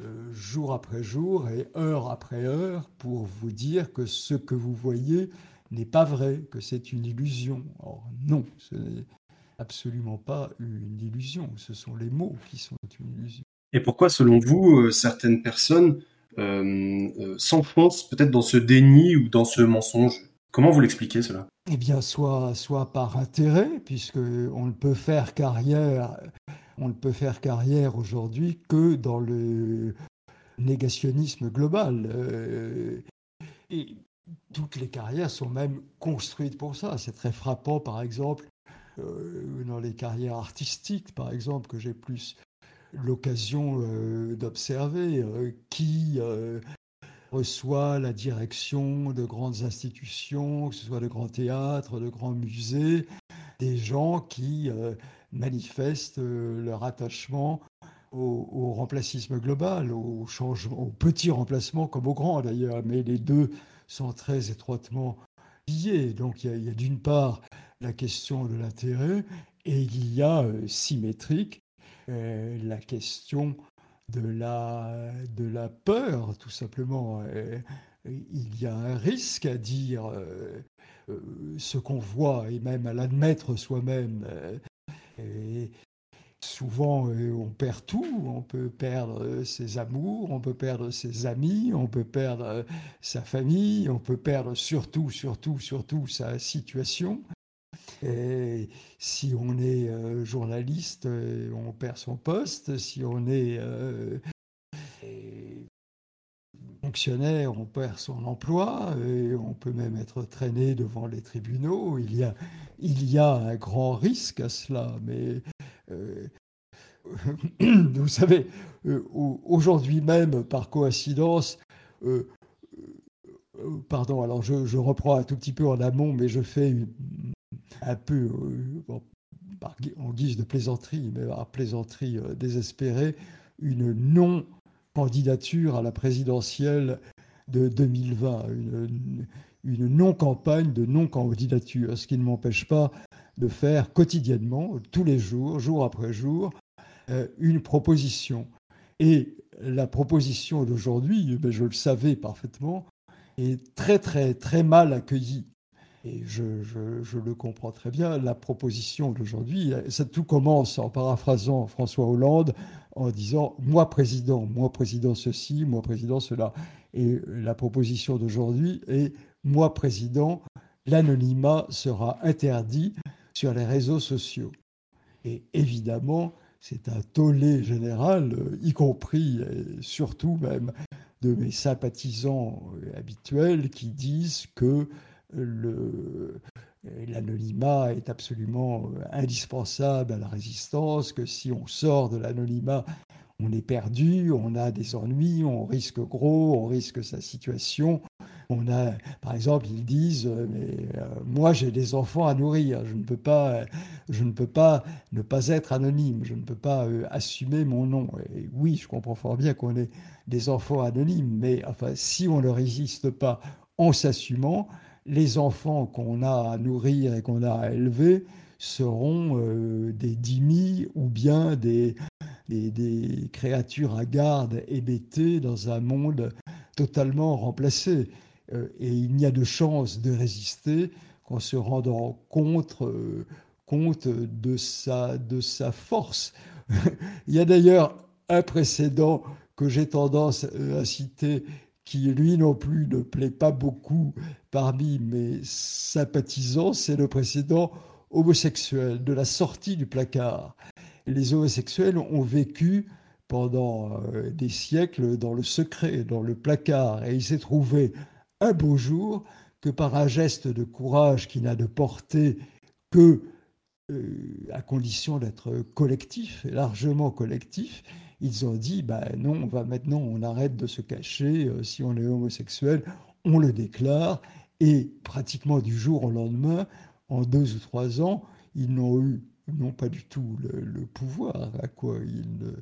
euh, jour après jour et heure après heure pour vous dire que ce que vous voyez n'est pas vrai, que c'est une illusion. Or non, ce n'est absolument pas une illusion. Ce sont les mots qui sont une illusion. Et pourquoi, selon vous, euh, certaines personnes euh, euh, s'enfoncent peut-être dans ce déni ou dans ce mensonge? Comment vous l'expliquez cela? Eh bien, soit, soit par intérêt, puisque on ne peut faire carrière, on ne peut faire carrière aujourd'hui que dans le négationnisme global. et toutes les carrières sont même construites pour ça. C'est très frappant, par exemple, euh, dans les carrières artistiques, par exemple, que j'ai plus l'occasion euh, d'observer, euh, qui reçoit la direction de grandes institutions, que ce soit de grands théâtres, de grands musées, des gens qui manifestent leur attachement au, remplacisme global, au, changement, au petit remplacement comme au grand d'ailleurs, mais les deux sont très étroitement liés. Donc il y a d'une part la question de l'intérêt et il y a euh, symétrique euh, la question de la, de la peur, tout simplement. Euh, il y a un risque à dire ce qu'on voit et même à l'admettre soi-même. Souvent, on perd tout. On peut perdre ses amours, on peut perdre ses amis, on peut perdre sa famille, on peut perdre surtout, surtout, surtout sa situation. Et si on est euh, journaliste, euh, on perd son poste. Si on est euh, fonctionnaire, on perd son emploi et on peut même être traîné devant les tribunaux. Il y a, un grand risque à cela, mais [coughs] vous savez, aujourd'hui même, par coïncidence, pardon, alors je, reprends un tout petit peu en amont, mais je fais un peu en guise de plaisanterie, mais par plaisanterie désespérée, une non candidature à la présidentielle de 2020, une, non-campagne de non-candidature, ce qui ne m'empêche pas de faire quotidiennement, tous les jours, jour après jour, euh, une proposition. Et la proposition d'aujourd'hui, je le savais parfaitement, est très très très mal accueillie. Et je, le comprends très bien. La proposition d'aujourd'hui, ça tout commence en paraphrasant François Hollande en disant moi président, moi président ceci, moi président cela. Et la proposition d'aujourd'hui est moi président, l'anonymat sera interdit sur les réseaux sociaux. Et évidemment, c'est un tollé général, y compris et surtout même de mes sympathisants habituels qui disent que l'anonymat est absolument euh, indispensable à la résistance, que si on sort de l'anonymat, on est perdu, on a des ennuis, on risque gros, on risque sa situation. On a, par exemple, ils disent, euh, mais euh, moi j'ai des enfants à nourrir, je ne peux pas, je ne peux pas ne pas être anonyme, je ne peux pas assumer mon nom. Oui, je comprends fort bien qu'on ait des enfants anonymes, mais si on ne résiste pas en s'assumant, les enfants qu'on a à nourrir et qu'on a à élever seront euh, des dîmis ou bien des, créatures à garde hébétées dans un monde totalement remplacé. Euh, et il n'y a de chance de résister qu'en se rendant compte, euh, de, de sa force. [laughs] il y a d'ailleurs un précédent que j'ai tendance à citer qui lui non plus ne plaît pas beaucoup parmi mes sympathisants, c'est le précédent homosexuel, de la sortie du placard. Les homosexuels ont vécu pendant euh, des siècles dans le secret, dans le placard, et il s'est trouvé un beau jour que par un geste de courage qui n'a de portée que euh, à condition d'être collectif, largement collectif, ils ont dit ben non, on va maintenant, on arrête de se cacher. Euh, si on est homosexuel, on le déclare. Et pratiquement du jour au lendemain, en deux ou trois ans, ils n'ont eu non pas du tout le, pouvoir à quoi ils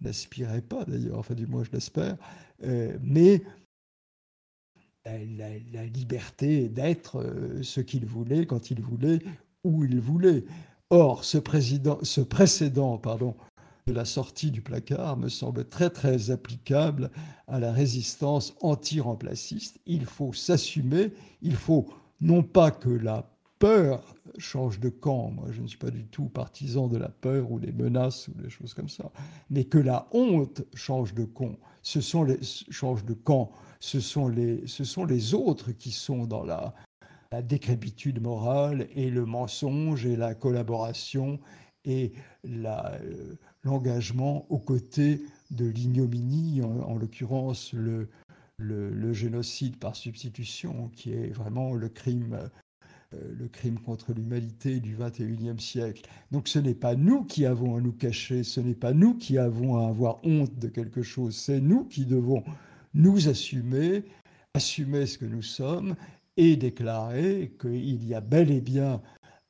n'aspiraient pas d'ailleurs, enfin du moins je l'espère, euh, mais la, liberté d'être euh, ce qu'ils voulaient, quand ils voulaient, où ils voulaient. Or, ce, président, ce précédent pardon, la sortie du placard me semble très très applicable à la résistance anti-remplaciste. Il faut s'assumer, il faut non pas que la peur change de camp, moi je ne suis pas du tout partisan de la peur ou des menaces ou des choses comme ça, mais que la honte change de camp. Ce sont les change de camp, ce sont les, ce sont les autres qui sont dans la, la décrépitude morale et le mensonge et la collaboration et la, euh, l'engagement aux côtés de l'ignominie, en, l'occurrence le, le, génocide par substitution, qui est vraiment le crime, euh, le crime contre l'humanité du XXIe siècle. Donc ce n'est pas nous qui avons à nous cacher, ce n'est pas nous qui avons à avoir honte de quelque chose, c'est nous qui devons nous assumer, assumer ce que nous sommes et déclarer qu'il y a bel et bien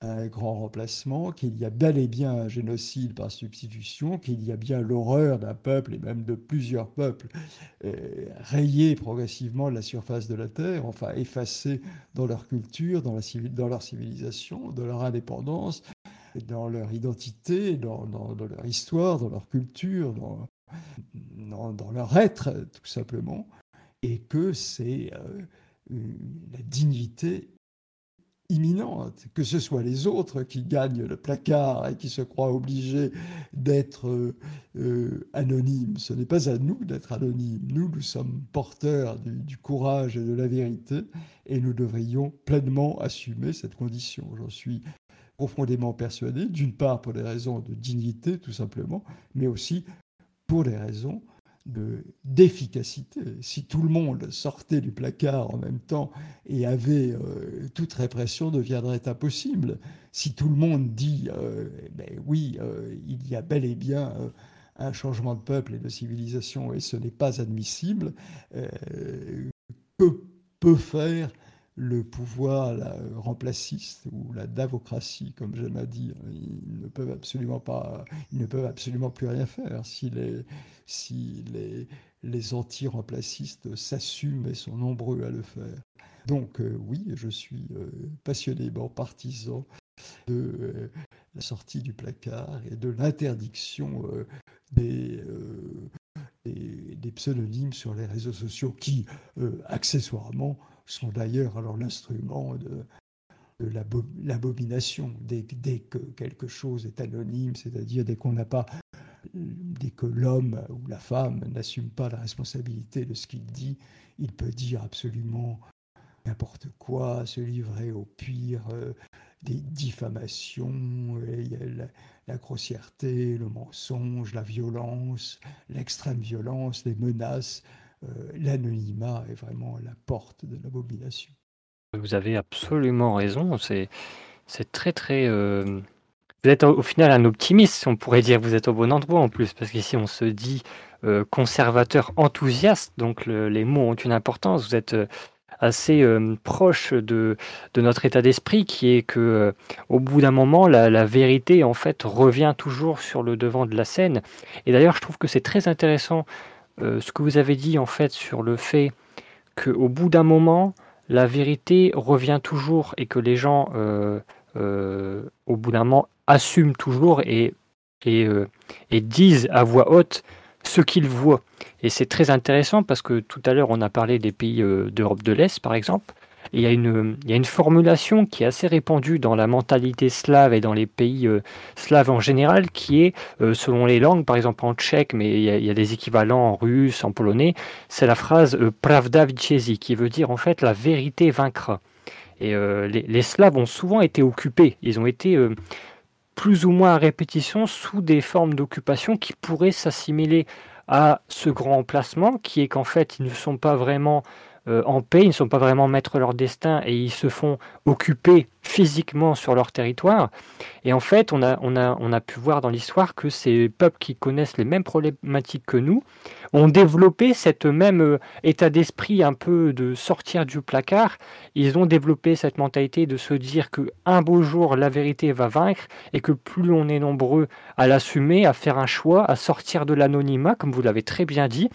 un grand remplacement, qu'il y a bel et bien un génocide par substitution, qu'il y a bien l'horreur d'un peuple et même de plusieurs peuples euh, rayés progressivement de la surface de la Terre, enfin effacés dans leur culture, dans, la, leur civilisation, dans leur indépendance, dans leur identité, dans, leur histoire, dans leur culture, dans, dans, leur être, tout simplement, et que c'est euh, la dignité imminente, que ce soit les autres qui gagnent le placard et qui se croient obligés d'être euh, euh, anonymes. Ce n'est pas à nous d'être anonymes. Nous, nous sommes porteurs du, courage et de la vérité et nous devrions pleinement assumer cette condition. J'en suis profondément persuadé, d'une part pour des raisons de dignité tout simplement, mais aussi pour des raisons d'efficacité. si tout le monde sortait du placard en même temps et avait euh, toute répression deviendrait impossible. Si tout le monde dit euh, ben oui, euh, il y a bel et bien un changement de peuple et de civilisation et ce n'est pas admissible, que peut faire le pouvoir la remplaciste ou la davocratie, comme j'aime à dire. Ils ne peuvent absolument pas, ils ne peuvent absolument plus rien faire si les, si les, les anti-remplacistes s'assument et sont nombreux à le faire. Donc euh, oui, je suis euh, passionnément partisan de euh, la sortie du placard et de l'interdiction des, des, pseudonymes sur les réseaux sociaux qui, accessoirement, sont d'ailleurs alors l'instrument de, l'abomination. Dès, que quelque chose est anonyme, c'est-à-dire dès dès que l'homme ou la femme n'assume pas la responsabilité de ce qu'il dit, il peut dire absolument n'importe quoi, se livrer au pire euh, des diffamations, la, la, grossièreté, le mensonge, la violence, l'extrême violence, les menaces. Euh, l'anonymat est vraiment la porte de l'abomination. Vous avez absolument raison. C'est, très, très. Euh, vous êtes au final un optimiste, on pourrait dire. Vous êtes au bon endroit en plus, parce qu'ici on se dit euh, conservateur enthousiaste, donc les mots ont une importance. Vous êtes assez proche de, de, notre état d'esprit, qui est que au bout d'un moment, la, la, vérité en fait revient toujours sur le devant de la scène. Et d'ailleurs, je trouve que c'est très intéressant euh, ce que vous avez dit en fait sur le fait qu'au bout d'un moment, la vérité revient toujours et que les gens, euh, euh, au bout d'un moment, assument toujours et, disent à voix haute ce qu'ils voient. Et c'est très intéressant parce que tout à l'heure, on a parlé des pays d'Europe de l'Est, par exemple il y, a une, formulation qui est assez répandue dans la mentalité slave et dans les pays euh, slaves en général, qui est, euh, selon les langues, par exemple en tchèque, mais il y, a, des équivalents en russe, en polonais, c'est la phrase euh, pravda vichesi, qui veut dire en fait la vérité vaincra. Et les, Slaves ont souvent été occupés, ils ont été plus ou moins à répétition sous des formes d'occupation qui pourraient s'assimiler à ce grand emplacement, qui est qu'en fait ils ne sont pas vraiment en paix, ils ne sont pas vraiment maîtres de leur destin et ils se font occuper physiquement sur leur territoire. Et en fait, on a, on a, on a pu voir dans l'histoire que ces peuples qui connaissent les mêmes problématiques que nous ont développé cette même euh, état d'esprit un peu de sortir du placard. Ils ont développé cette mentalité de se dire que un beau jour la vérité va vaincre et que plus on est nombreux à l'assumer, à faire un choix, à sortir de l'anonymat, comme vous l'avez très bien dit,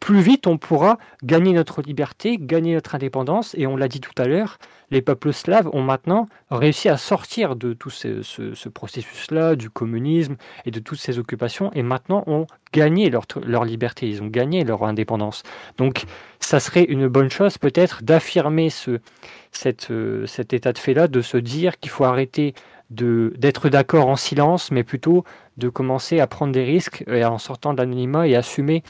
plus vite on pourra gagner notre liberté, gagner notre indépendance. Et on l'a dit tout à l'heure, les peuples slaves ont maintenant réussi à sortir de tout ce, processus-là, du communisme et de toutes ces occupations, et maintenant ont gagné leur, liberté, ils ont gagné leur indépendance. Donc ça serait une bonne chose peut-être d'affirmer euh, cet état de fait-là, de se dire qu'il faut arrêter d'être d'accord en silence, mais plutôt de commencer à prendre des risques en sortant de l'anonymat et assumer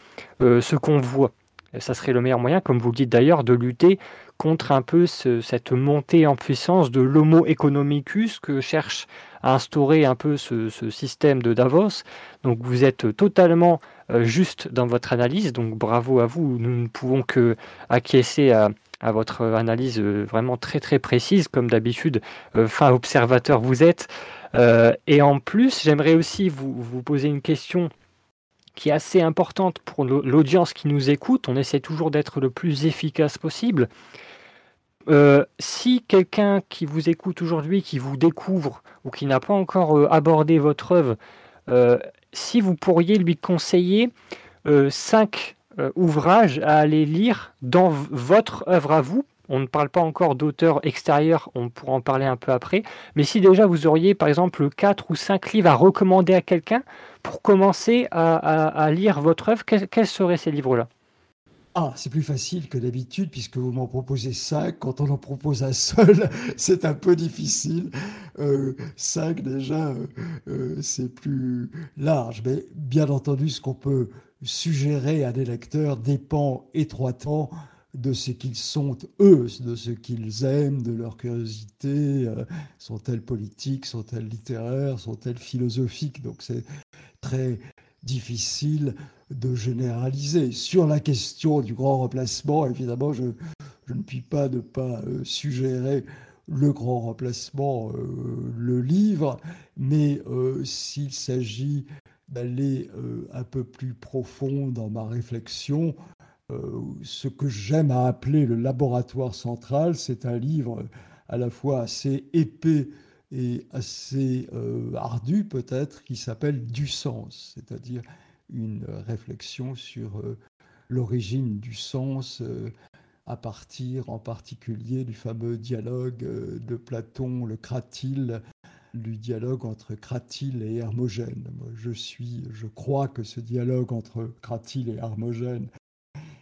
euh, ce qu'on voit. Ça serait le meilleur moyen, comme vous le dites d'ailleurs, de lutter contre un peu cette montée en puissance de l'homo economicus que cherche à instaurer un peu ce, système de Davos. Donc vous êtes totalement euh, juste dans votre analyse, donc bravo à vous. Nous ne pouvons que acquiescer à, votre analyse euh, vraiment très très précise, comme d'habitude, euh, fin observateur vous êtes. Euh, et en plus, j'aimerais aussi vous, poser une question qui est assez importante pour l'audience qui nous écoute. On essaie toujours d'être le plus efficace possible. si quelqu'un qui vous écoute aujourd'hui, qui vous découvre ou qui n'a pas encore abordé votre œuvre, si vous pourriez lui conseiller cinq euh, ouvrage à aller lire dans votre œuvre à vous. On ne parle pas encore d'auteur extérieur, on pourra en parler un peu après. Mais si déjà vous auriez par exemple 4 ou 5 livres à recommander à quelqu'un pour commencer à, lire votre œuvre, quels, seraient ces livres-là? Ah, c'est plus facile que d'habitude puisque vous m'en proposez cinq. Quand on en propose un seul, [laughs] c'est un peu difficile. Euh, cinq déjà, euh, euh, c'est plus large. Mais bien entendu, ce qu'on peut suggérer à des lecteurs dépend étroitement de ce qu'ils sont eux, de ce qu'ils aiment, de leur curiosité. Euh, sont-elles politiques, sont-elles littéraires, sont-elles philosophiques? Donc c'est très difficile de généraliser. Sur la question du grand remplacement, évidemment, je, ne puis pas ne pas suggérer le grand remplacement, le livre, mais s'il s'agit d'aller un peu plus profond dans ma réflexion, ce que j'aime à appeler le laboratoire central, c'est un livre à la fois assez épais et assez euh, ardu peut-être, qui s'appelle Du sens, c'est-à-dire une réflexion sur euh, l'origine du sens euh, à partir en particulier du fameux dialogue de Platon, le cratyle, du dialogue entre Cratyle et Hermogène. je suis, je crois que ce dialogue entre Cratyle et Hermogène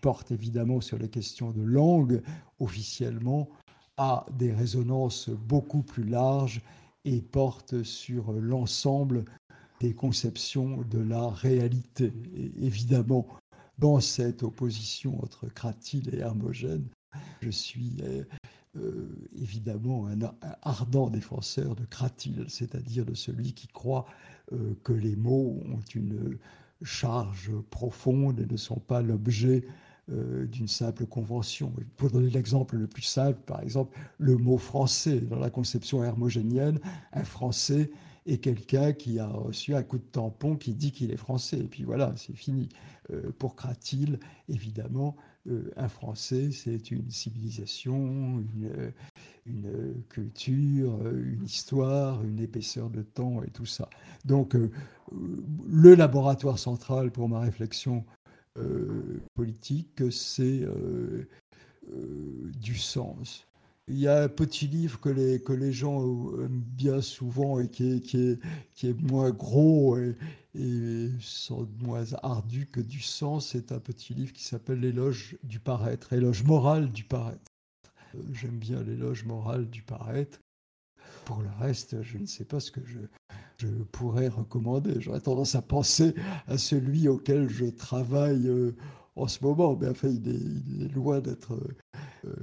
porte évidemment sur les questions de langue officiellement, a des résonances beaucoup plus larges et porte sur l'ensemble des conceptions de la réalité. Évidemment, dans cette opposition entre Cratyle et Hermogène, je suis euh, euh, évidemment un, ardent défenseur de Cratyle, c'est-à-dire de celui qui croit euh, que les mots ont une charge profonde et ne sont pas l'objet euh, d'une simple convention. Pour donner l'exemple le plus simple, par exemple, le mot français. Dans la conception hermogénienne, un français est quelqu'un qui a reçu un coup de tampon qui dit qu'il est français. Et puis voilà, c'est fini. Euh, pour Cratyle, évidemment, euh, un français, c'est une civilisation, une, une, culture, une histoire, une épaisseur de temps et tout ça. Donc, le laboratoire central pour ma réflexion euh, politique, c'est euh, euh, du sens. Il y a un petit livre que les, que les gens aiment bien souvent et qui est, qui est, qui est moins gros et, et moins ardu que du sens. C'est un petit livre qui s'appelle L'éloge du paraître, éloge moral du paraître. J'aime bien l'éloge moral du paraître. Pour le reste, je ne sais pas ce que je, je pourrais recommander. J'aurais tendance à penser à celui auquel je travaille euh, en ce moment. Mais enfin, il est, loin d'être, euh,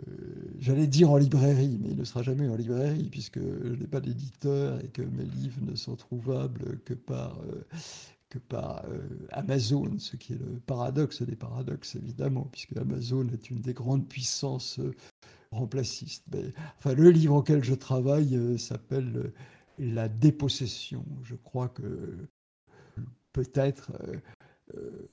j'allais dire en librairie, mais il ne sera jamais en librairie puisque je n'ai pas d'éditeur et que mes livres ne sont trouvables que par, euh, que par Amazon, ce qui est le paradoxe des paradoxes, évidemment, puisque Amazon est une des grandes puissances remplacistes. Mais, enfin, le livre auquel je travaille s'appelle la dépossession. Je crois que peut-être euh, euh,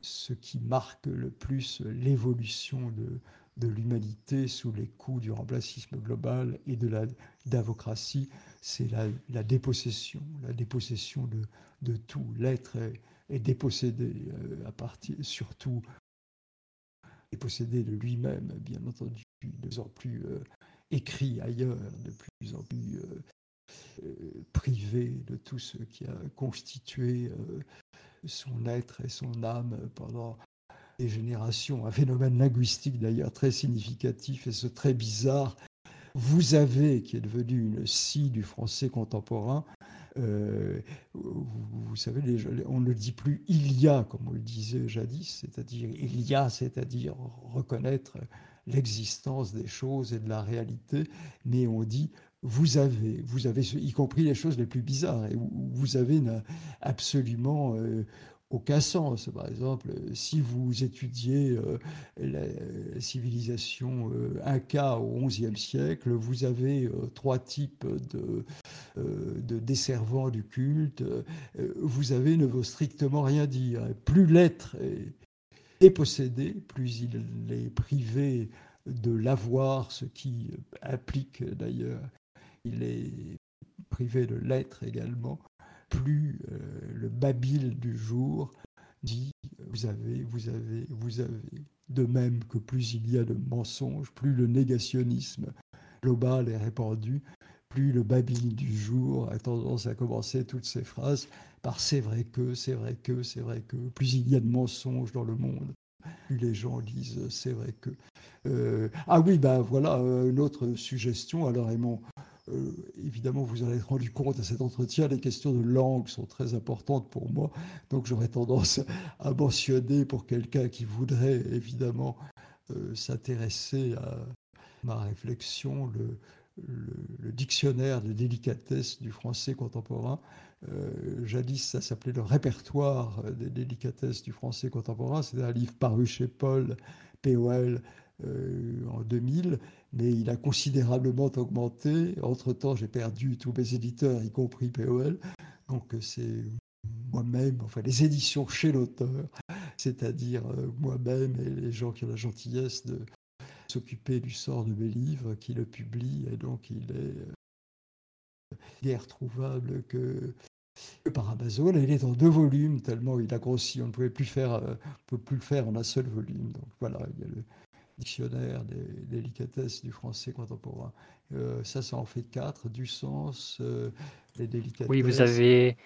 ce qui marque le plus l'évolution de, l'humanité sous les coups du remplacisme global et de la davocratie, c'est la, dépossession, la dépossession de, tout. L'être est, dépossédé euh, à partir, surtout dépossédé de lui-même, bien entendu, de plus en plus écrit ailleurs, de plus en plus privé de tout ce qui a constitué euh, son être et son âme pendant des générations. Un phénomène linguistique d'ailleurs très significatif et ce très bizarre. Vous avez, qui est devenu une scie du français contemporain, euh, vous, savez, on ne dit plus il y a, comme on le disait jadis, c'est-à-dire il y a, c'est-à-dire reconnaître l'existence des choses et de la réalité, mais on dit vous avez, vous avez, y compris les choses les plus bizarres, et vous avez absolument euh, aucun sens. Par exemple, si vous étudiez euh, la civilisation euh, Inca au XIe siècle, vous avez trois types de, de desservants du culte. vous avez ne vaut strictement rien dire. Plus l'être est, possédé, plus il est privé de l'avoir, ce qui implique d'ailleurs il est privé de l'être également, plus euh, le babil du jour dit vous avez, vous avez, vous avez. De même que plus il y a de mensonges, plus le négationnisme global est répandu, plus le babil du jour a tendance à commencer toutes ces phrases par c'est vrai que, c'est vrai que, c'est vrai que, plus il y a de mensonges dans le monde, plus les gens disent c'est vrai que. Euh, ah oui, ben voilà, euh, une autre suggestion. Alors, Raymond, euh, évidemment, vous en êtes rendu compte à cet entretien, les questions de langue sont très importantes pour moi. Donc j'aurais tendance à mentionner pour quelqu'un qui voudrait évidemment euh, s'intéresser à ma réflexion le, dictionnaire de délicatesse du français contemporain. jadis, ça s'appelait le répertoire des délicatesses du français contemporain. C'était un livre paru chez Paul, POL, en 2000, mais il a considérablement augmenté. Entre-temps, j'ai perdu tous mes éditeurs, y compris POL. Donc c'est moi-même, enfin les éditions chez l'auteur, c'est-à-dire euh, moi-même et les gens qui ont la gentillesse de s'occuper du sort de mes livres, qui le publient, et donc il est, euh, retrouvable que, par Amazon. il est en deux volumes, tellement il a grossi, on ne pouvait plus, faire, euh, peut plus le faire en un seul volume. Donc voilà, dictionnaire des délicatesses du français contemporain. ça, ça en fait quatre, du sens, les délicatesses. Oui, vous avez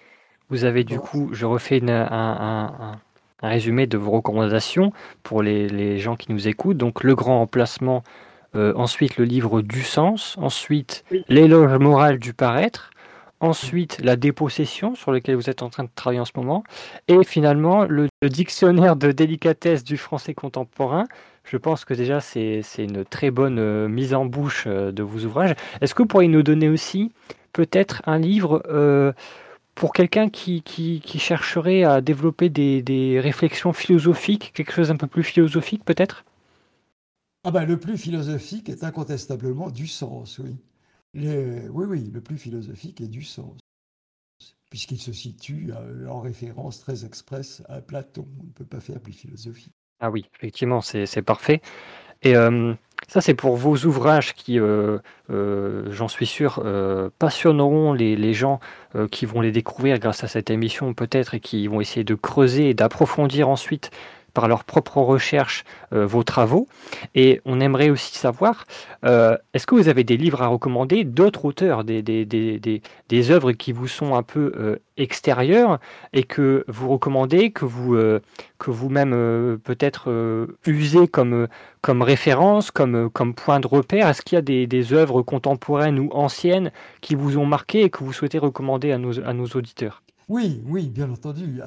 vous avez du coup, je refais un, résumé de vos recommandations pour les, gens qui nous écoutent. Donc le grand emplacement, euh, ensuite le livre du sens, ensuite l'éloge moral du paraître, ensuite la dépossession sur lequel vous êtes en train de travailler en ce moment, et finalement le, dictionnaire de délicatesse du français contemporain. Je pense que déjà c'est une très bonne euh, mise en bouche euh, de vos ouvrages. Est-ce que vous pourriez nous donner aussi peut-être un livre pour quelqu'un qui, qui, chercherait à développer des, réflexions philosophiques, quelque chose un peu plus philosophique peut-être? Ah ben, Le plus philosophique est incontestablement du sens, oui. Oui, oui, le plus philosophique est du sens, puisqu'il se situe euh, en référence très expresse à Platon. On ne peut pas faire plus philosophique. Ah oui, effectivement, c'est parfait. Et euh, ça, c'est pour vos ouvrages qui, euh, j'en suis sûr, passionneront les gens qui vont les découvrir grâce à cette émission peut-être et qui vont essayer de creuser et d'approfondir ensuite par leur propre recherche euh, vos travaux. Et on aimerait aussi savoir, euh, est-ce que vous avez des livres à recommander d'autres auteurs, des, des, des, des, œuvres qui vous sont un peu euh, extérieures et que vous recommandez, que vous que vous-même peut-être usez comme, comme référence, comme, comme point de repère? Est-ce qu'il y a des, des œuvres contemporaines ou anciennes qui vous ont marqué et que vous souhaitez recommander à nos, à nos auditeurs? Oui, oui, bien entendu.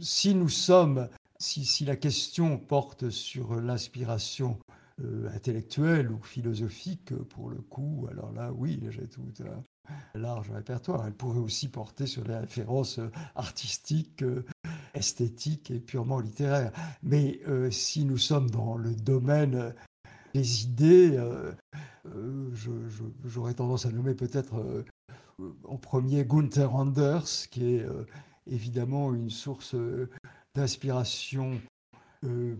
si nous sommes si, la question porte sur l'inspiration euh, intellectuelle ou philosophique, pour le coup, alors là, oui, j'ai tout un large répertoire. Elle pourrait aussi porter sur les références artistiques, euh, esthétiques et purement littéraires. Mais euh, si nous sommes dans le domaine des idées, j'aurais tendance à nommer peut-être en premier Gunther Anders, qui est évidemment une source d'inspiration euh,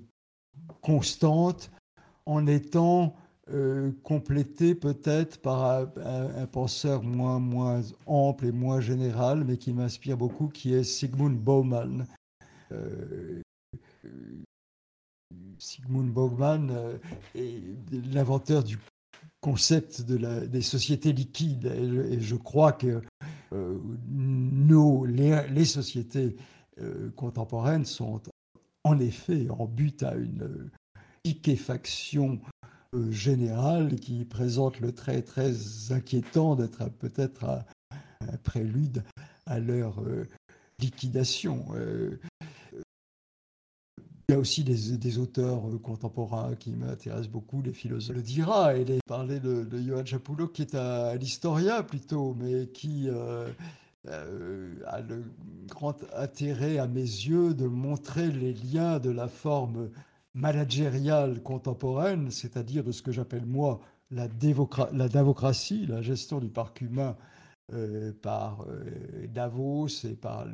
constante en étant euh, complété peut-être par un, penseur moins, moins ample et moins général, mais qui m'inspire beaucoup, qui est Sigmund Baumann. Euh, Sigmund Baumann est l'inventeur du concept de la, des sociétés liquides. Et je, crois que nos, les sociétés euh, contemporaines sont en effet en but à une liquéfaction euh, générale qui présente le trait très inquiétant d'être peut-être un, prélude à leur euh, liquidation. Il y a aussi des, auteurs contemporains qui m'intéressent beaucoup, les philosophes le dira, et les parler de, de Johann Chapoulo, qui est un, historien plutôt, mais qui euh, a le grand intérêt à mes yeux de montrer les liens de la forme managériale contemporaine, c'est-à-dire de ce que j'appelle moi la, la démocratie, la gestion du parc humain euh, par euh, Davos et par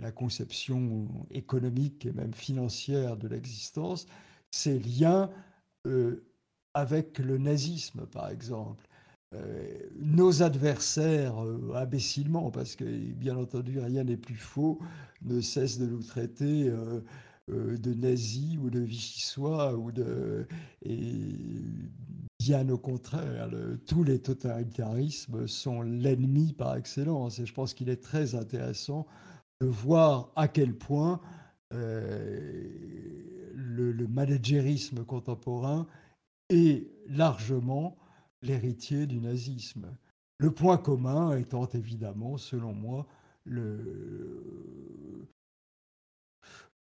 la conception économique et même financière de l'existence, ces liens avec le nazisme, par exemple. Euh, nos adversaires, euh, imbécilement, parce que bien entendu rien n'est plus faux, ne cessent de nous traiter euh, de nazis ou de vichysois, ou de, et bien au contraire, tous les totalitarismes sont l'ennemi par excellence. Et je pense qu'il est très intéressant de voir à quel point le, le managérisme contemporain est largement l'héritier du nazisme. Le point commun étant évidemment, selon moi,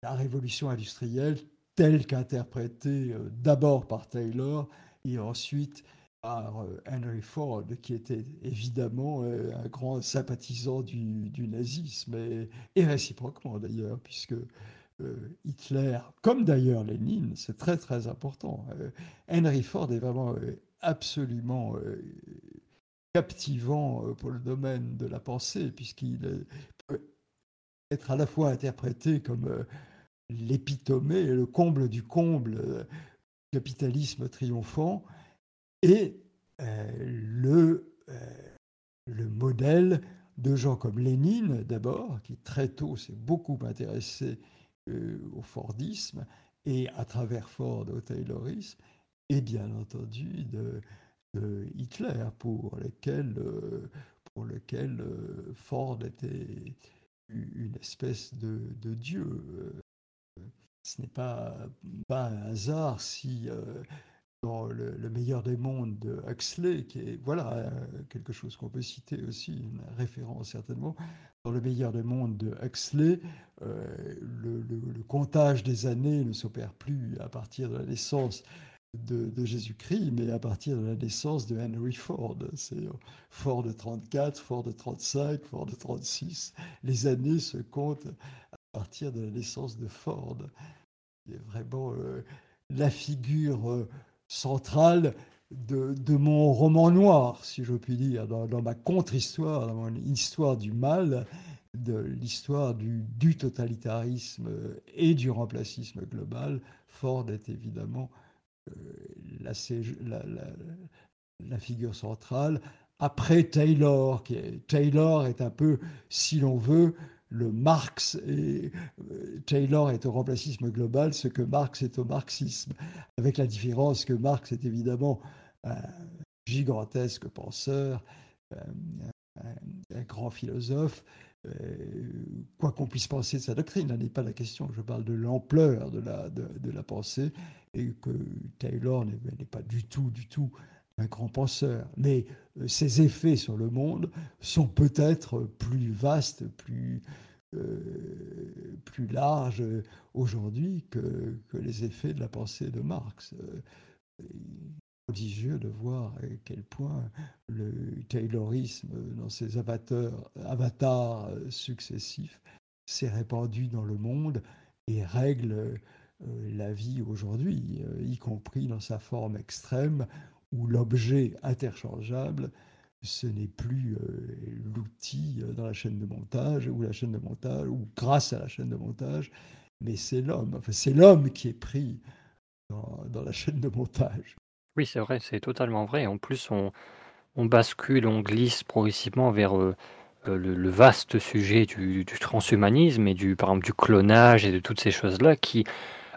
la révolution industrielle telle qu'interprétée euh, d'abord par Taylor et ensuite par Henry Ford, qui était évidemment un grand sympathisant du, nazisme, et, réciproquement d'ailleurs, puisque Hitler, comme d'ailleurs Lénine, c'est très très important. Henry Ford est vraiment absolument captivant pour le domaine de la pensée, puisqu'il peut être à la fois interprété comme l'épitomée, le comble du comble, capitalisme triomphant, et le, le modèle de gens comme Lénine d'abord, qui très tôt s'est beaucoup intéressé au Fordisme et à travers Ford au Taylorisme, et bien entendu de, Hitler, pour lequel, pour lequel Ford était une espèce de, de dieu. Ce n'est pas, pas un hasard si dans le, meilleur des mondes de Huxley, qui est voilà quelque chose qu'on peut citer aussi, une référence certainement. Dans le meilleur des mondes de Huxley, euh, le, comptage des années ne s'opère plus à partir de la naissance de, Jésus-Christ, mais à partir de la naissance de Henry Ford. C'est Ford de 34, Ford de 35, Ford de 36. Les années se comptent à partir de la naissance de Ford. C'est vraiment euh, la figure euh, centrale de, mon roman noir, si je puis dire, dans, ma contre-histoire, dans mon histoire du mal, de l'histoire du, du, totalitarisme et du remplacisme global. Ford est évidemment euh, la, figure centrale. Après Taylor, qui est, Taylor est un peu, si l'on veut, le Marx et euh, Taylor est au remplacisme global, ce que Marx est au marxisme, avec la différence que Marx est évidemment un gigantesque penseur, euh, un, grand philosophe, quoi qu'on puisse penser de sa doctrine, là n'est pas la question, je parle de l'ampleur de la, pensée, et que Taylor n'est pas du tout, du tout un grand penseur, mais euh, ses effets sur le monde sont peut-être plus vastes, plus, euh, plus larges aujourd'hui que, les effets de la pensée de Marx. Euh, prodigieux de voir à quel point le taylorisme, dans ses avatars, avatars successifs, s'est répandu dans le monde et règle la vie aujourd'hui, y compris dans sa forme extrême où l'objet interchangeable, ce n'est plus euh, l'outil euh, dans la chaîne de montage ou la chaîne de montage ou grâce à la chaîne de montage, mais c'est l'homme. Enfin, c'est l'homme qui est pris dans, la chaîne de montage. Oui, c'est vrai, c'est totalement vrai. En plus, on, bascule, on glisse progressivement vers euh, le, vaste sujet du, transhumanisme et du, par exemple, du clonage et de toutes ces choses-là qui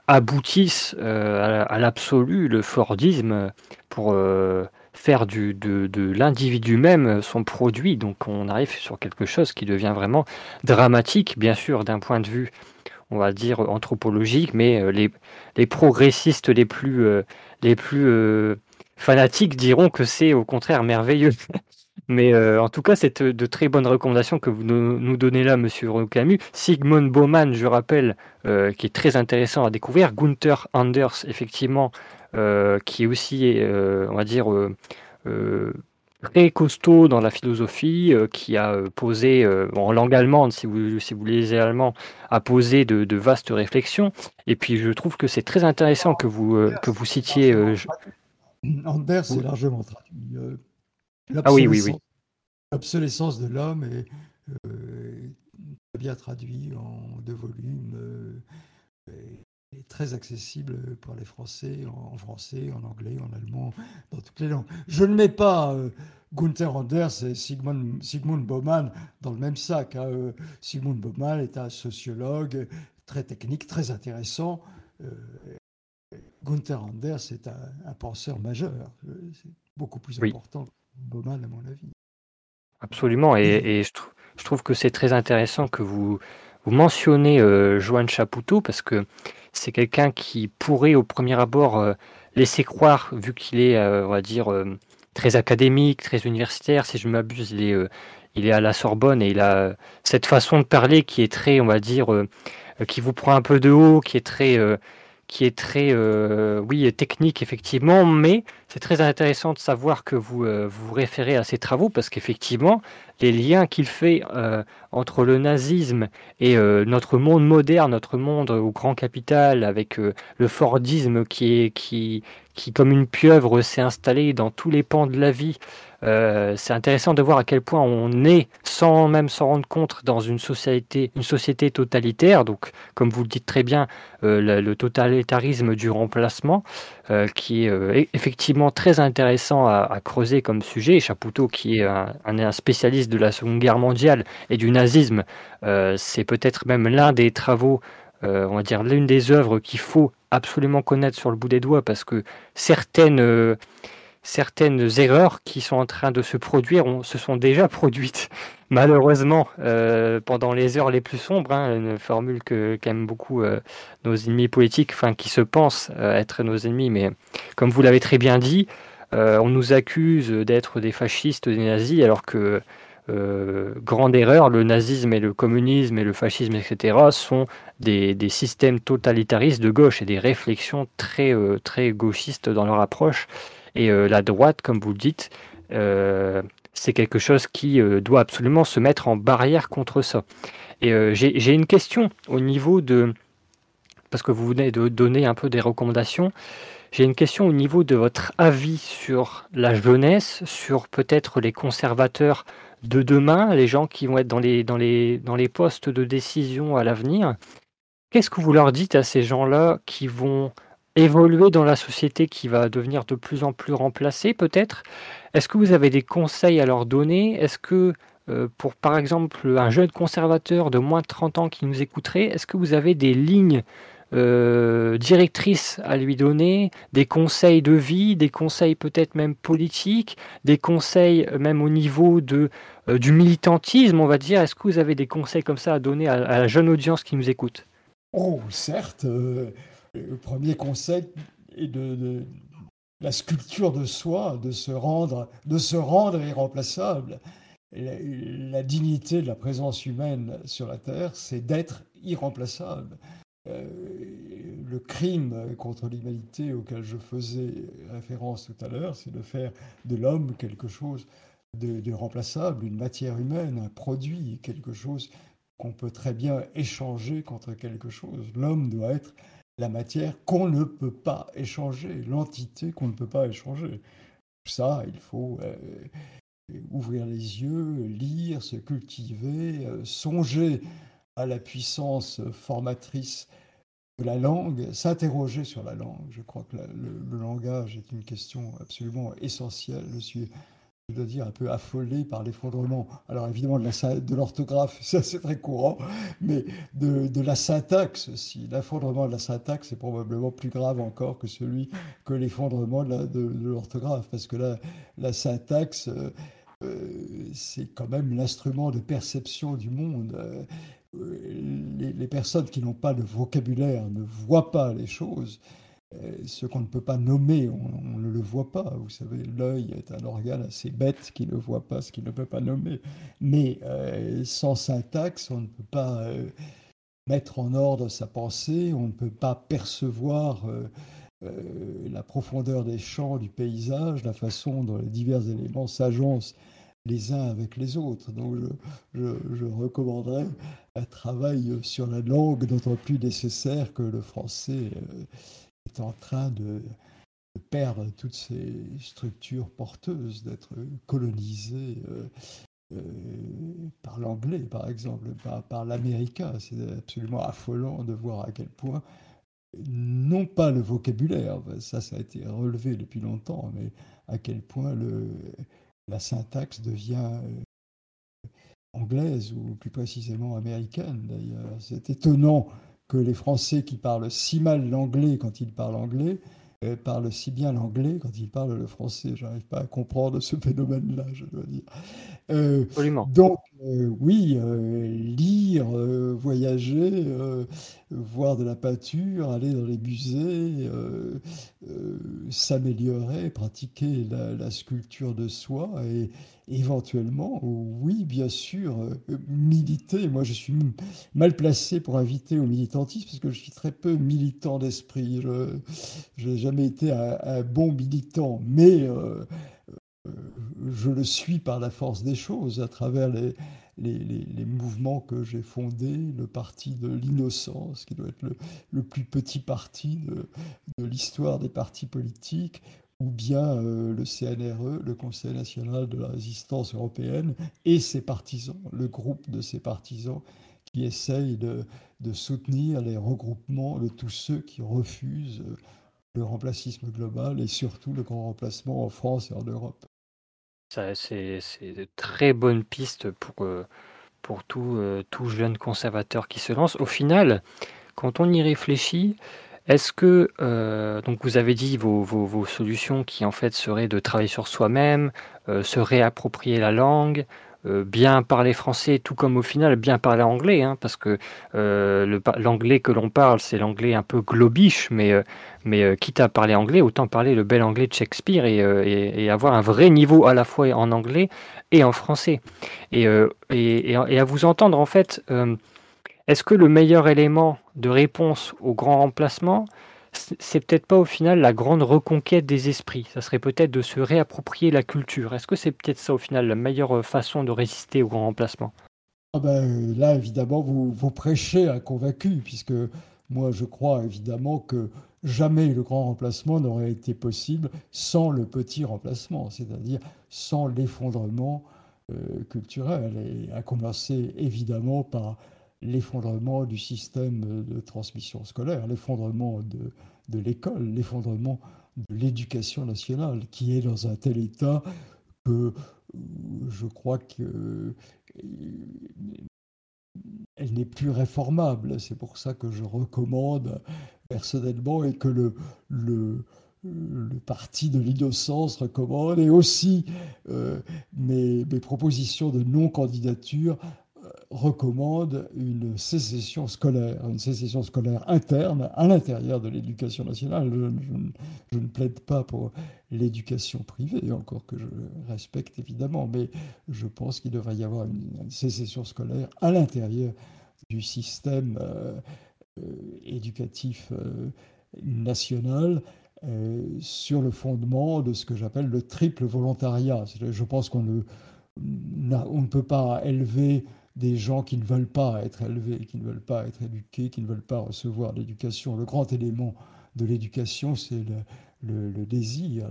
aboutissent euh, à, l'absolu, le Fordisme, pour euh, faire du, de, l'individu même son produit. Donc on arrive sur quelque chose qui devient vraiment dramatique, bien sûr, d'un point de vue, on va dire, anthropologique, mais euh, les, les progressistes les plus, les plus fanatiques diront que c'est au contraire merveilleux. [laughs] Mais euh, en tout cas, c'est de très bonnes recommandations que vous nous donnez là, Monsieur Camus. Sigmund Baumann, je rappelle, euh, qui est très intéressant à découvrir. Gunther Anders, effectivement, euh, qui est aussi, on va dire, très costaud dans la philosophie, qui a posé, en langue allemande, si vous, si vous lisez allemand, a posé de, de, vastes réflexions. Et puis, je trouve que c'est très intéressant que vous, que vous citiez. Anders est largement traduit. Ah oui, oui, oui. L'obsolescence de l'homme est euh, bien traduit en deux volumes. Euh, est très accessible pour les Français, en, français, en anglais, en allemand, dans toutes les langues. Je ne mets pas euh, Gunther Anders et Sigmund, Sigmund Baumann dans le même sac. Hein. Euh, Sigmund Baumann est un sociologue très technique, très intéressant. Gunther Anders est un, penseur majeur. C'est beaucoup plus important Baumann, à mon avis. Absolument, et, je, trouve que c'est très intéressant que vous, vous mentionnez euh, Joan Chapoutot, parce que c'est quelqu'un qui pourrait au premier abord euh, laisser croire, vu qu'il est, euh, on va dire, euh, très académique, très universitaire, si je m'abuse, il est, il est à la Sorbonne et il a cette façon de parler qui est très, on va dire, qui vous prend un peu de haut, qui est très qui est très, euh, oui, technique effectivement, mais c'est très intéressant de savoir que vous euh, vous référez à ces travaux parce qu'effectivement, les liens qu'il fait euh, entre le nazisme et notre monde moderne, notre monde au grand capital, avec le Fordisme qui est qui qui comme une pieuvre s'est installé dans tous les pans de la vie euh, c'est intéressant de voir à quel point on est, sans même s'en rendre compte, dans une société, totalitaire. Donc, comme vous le dites très bien, euh, le, totalitarisme du remplacement, euh, qui est effectivement très intéressant à, creuser comme sujet. Chapoutot, qui est un, un, spécialiste de la Seconde Guerre mondiale et du nazisme, c'est peut-être même l'un des travaux on va dire l'une des œuvres qu'il faut absolument connaître sur le bout des doigts parce que certaines certaines erreurs qui sont en train de se produire se sont déjà produites, [laughs] malheureusement, euh, pendant les heures les plus sombres. Hein, une formule que qu'aiment beaucoup euh, nos ennemis politiques, enfin qui se pensent euh, être nos ennemis, mais comme vous l'avez très bien dit, on nous accuse d'être des fascistes, des nazis, alors que grande erreur, le nazisme et le communisme et le fascisme, etc., sont des, systèmes totalitaristes de gauche et des réflexions très gauchistes dans leur approche. Et euh, la droite, comme vous le dites, euh, c'est quelque chose qui euh, doit absolument se mettre en barrière contre ça. Et j'ai une question au niveau de, parce que vous venez de donner un peu des recommandations, j'ai une question au niveau de votre avis sur la jeunesse, sur peut-être les conservateurs de demain, les gens qui vont être dans les, dans les, dans les postes de décision à l'avenir. Qu'est-ce que vous leur dites à ces gens-là qui vont évoluer dans la société qui va devenir de plus en plus remplacée peut-être Est-ce que vous avez des conseils à leur donner? Est-ce que euh, pour par exemple un jeune conservateur de moins de 30 ans qui nous écouterait, est-ce que vous avez des lignes euh, directrices à lui donner, des conseils de vie, des conseils peut-être même politiques, des conseils même au niveau de, euh, du militantisme, on va dire? Est-ce que vous avez des conseils comme ça à donner à la jeune audience qui nous écoute? Oh, certes. Le premier conseil est de, la sculpture de soi, de se rendre, de se rendre irremplaçable. La, dignité de la présence humaine sur la Terre, c'est d'être irremplaçable. Euh, le crime contre l'humanité auquel je faisais référence tout à l'heure, c'est de faire de l'homme quelque chose de, de, remplaçable, une matière humaine, un produit, quelque chose qu'on peut très bien échanger contre quelque chose. L'homme doit être la matière qu'on ne peut pas échanger, l'entité qu'on ne peut pas échanger. Ça, il faut euh, ouvrir les yeux, lire, se cultiver, euh, songer à la puissance formatrice de la langue, s'interroger sur la langue. Je crois que le, le, langage est une question absolument essentielle. Je suis je dois dire, un peu affolé par l'effondrement. Alors évidemment, de l'orthographe, [laughs] ça c'est très courant, mais de, la syntaxe aussi. L'effondrement de la syntaxe est probablement plus grave encore que celui que l'effondrement de l'orthographe, parce que la, la syntaxe, euh, euh, c'est quand même l'instrument de perception du monde. Euh, les, les personnes qui n'ont pas de vocabulaire ne voient pas les choses. Euh, ce qu'on ne peut pas nommer, on, ne le voit pas. Vous savez, l'œil est un organe assez bête qui ne voit pas ce qu'il ne peut pas nommer. Mais euh, sans syntaxe, on ne peut pas euh, mettre en ordre sa pensée, on ne peut pas percevoir la profondeur des champs, du paysage, la façon dont les divers éléments s'agencent les uns avec les autres. Donc je, je recommanderais un travail sur la langue d'autant plus nécessaire que le français en train de, perdre toutes ces structures porteuses, d'être colonisé euh, euh, par l'anglais, par exemple, par, par l'américain. C'est absolument affolant de voir à quel point, non pas le vocabulaire, ça, ça a été relevé depuis longtemps, mais à quel point le, la syntaxe devient euh, anglaise ou plus précisément américaine d'ailleurs. C'est étonnant que les Français qui parlent si mal l'anglais quand ils parlent anglais euh, parlent si bien l'anglais quand ils parlent le français. Je n'arrive pas à comprendre ce phénomène-là, je dois dire. Euh, donc, euh, oui, euh, lire, voyager, voir de la peinture, aller dans les musées, s'améliorer, pratiquer la, sculpture de soi et éventuellement, oui, bien sûr, militer. Moi, je suis mal placé pour inviter au militantisme parce que je suis très peu militant d'esprit. Je n'ai jamais été un, bon militant, mais je le suis par la force des choses à travers les, les, mouvements que j'ai fondés, le parti de l'innocence, qui doit être le, plus petit parti de, l'histoire des partis politiques, ou bien euh, le CNRE, le Conseil national de la résistance européenne, et ses partisans, le groupe de ses partisans qui essayent de, de soutenir les regroupements de tous ceux qui refusent le remplacisme global et surtout le grand remplacement en France et en Europe c'est de très bonnes pistes pour, euh, euh, tout jeune conservateur qui se lance. Au final, quand on y réfléchit, est-ce que, euh, donc vous avez dit vos, solutions qui en fait seraient de travailler sur soi-même, se réapproprier la langue, bien parler français, tout comme au final bien parler anglais, hein, parce que euh, l'anglais que l'on parle, c'est l'anglais un peu globiche, mais, euh, mais quitte à parler anglais, autant parler le bel anglais de Shakespeare et, et, avoir un vrai niveau à la fois en anglais et en français. Et, et, et à vous entendre, en fait, est-ce que le meilleur élément de réponse au grand remplacement, c'est peut-être pas au final la grande reconquête des esprits. Ça serait peut-être de se réapproprier la culture. Est-ce que c'est peut-être ça au final la meilleure euh, façon de résister au grand remplacement? Ah ben, Là, évidemment, vous, vous prêchez un convaincu, puisque moi, je crois évidemment que jamais le grand remplacement n'aurait été possible sans le petit remplacement, c'est-à-dire sans l'effondrement euh, culturel, et à commencer évidemment par l'effondrement du système de transmission scolaire, l'effondrement de, de l'école, l'effondrement de l'éducation nationale, qui est dans un tel état que je crois que elle n'est plus réformable. C'est pour ça que je recommande personnellement et que le, le, le parti de l'innocence recommande, et aussi euh, mes, mes, propositions de non-candidature recommande une sécession scolaire, une sécession scolaire interne à l'intérieur de l'éducation nationale. Je, ne plaide pas pour l'éducation privée, encore que je respecte évidemment, mais je pense qu'il devrait y avoir une, sécession scolaire à l'intérieur du système euh, euh, éducatif euh, national. sur le fondement de ce que j'appelle le triple volontariat. Je pense qu'on ne, peut pas élever des gens qui ne veulent pas être élevés, qui ne veulent pas être éduqués, qui ne veulent pas recevoir l'éducation. Le grand élément de l'éducation, c'est le, désir,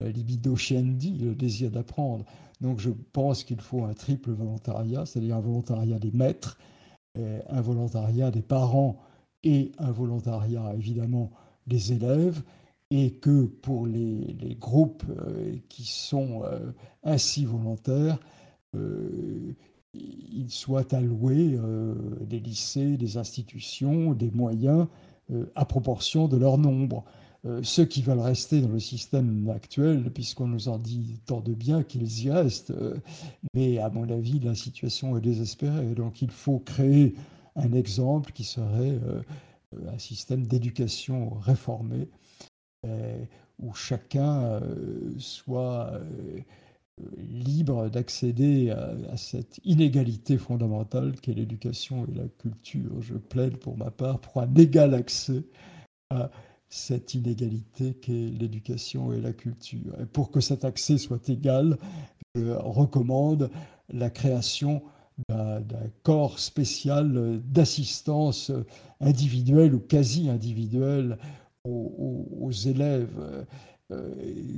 la libido sciendi, le désir d'apprendre. Donc je pense qu'il faut un triple volontariat, c'est-à-dire un volontariat des maîtres, un volontariat des parents et un volontariat évidemment des élèves, et que pour les, groupes euh, qui sont euh, ainsi volontaires, euh, il soit alloué euh, des lycées, des institutions, des moyens euh, à proportion de leur nombre. Euh, ceux qui veulent rester dans le système actuel, puisqu'on nous en dit tant de bien qu'ils y restent, mais à mon avis, la situation est désespérée. Donc il faut créer un exemple qui serait un système d'éducation réformé, où chacun soit libre d'accéder à, cette inégalité fondamentale qu'est l'éducation et la culture. Je plaide pour ma part pour un égal accès à cette inégalité qu'est l'éducation et la culture. Et pour que cet accès soit égal, je recommande la création d'un corps spécial d'assistance individuelle ou quasi individuelle aux élèves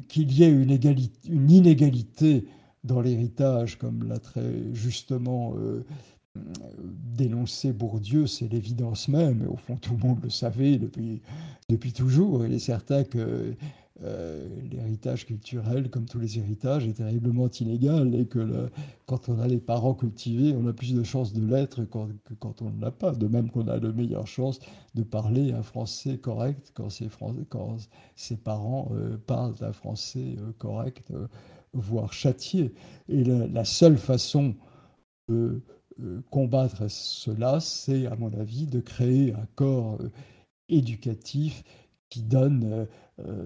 qu'il y ait une, inégalité dans l'héritage, comme l'a très justement euh, dénoncé Bourdieu, c'est l'évidence même, au fond tout le monde le savait depuis, depuis toujours. Il est certain que euh, l'héritage culturel, comme tous les héritages, est terriblement inégal et que quand on a les parents cultivés, on a plus de chances de l'être que quand on ne l'a pas. De même qu'on a de meilleures chances de parler un français correct quand ses, quand ses parents euh, parlent un français euh, correct, voire châtié. Et la, seule façon de combattre cela, c'est, à mon avis, de créer un corps éducatif qui donne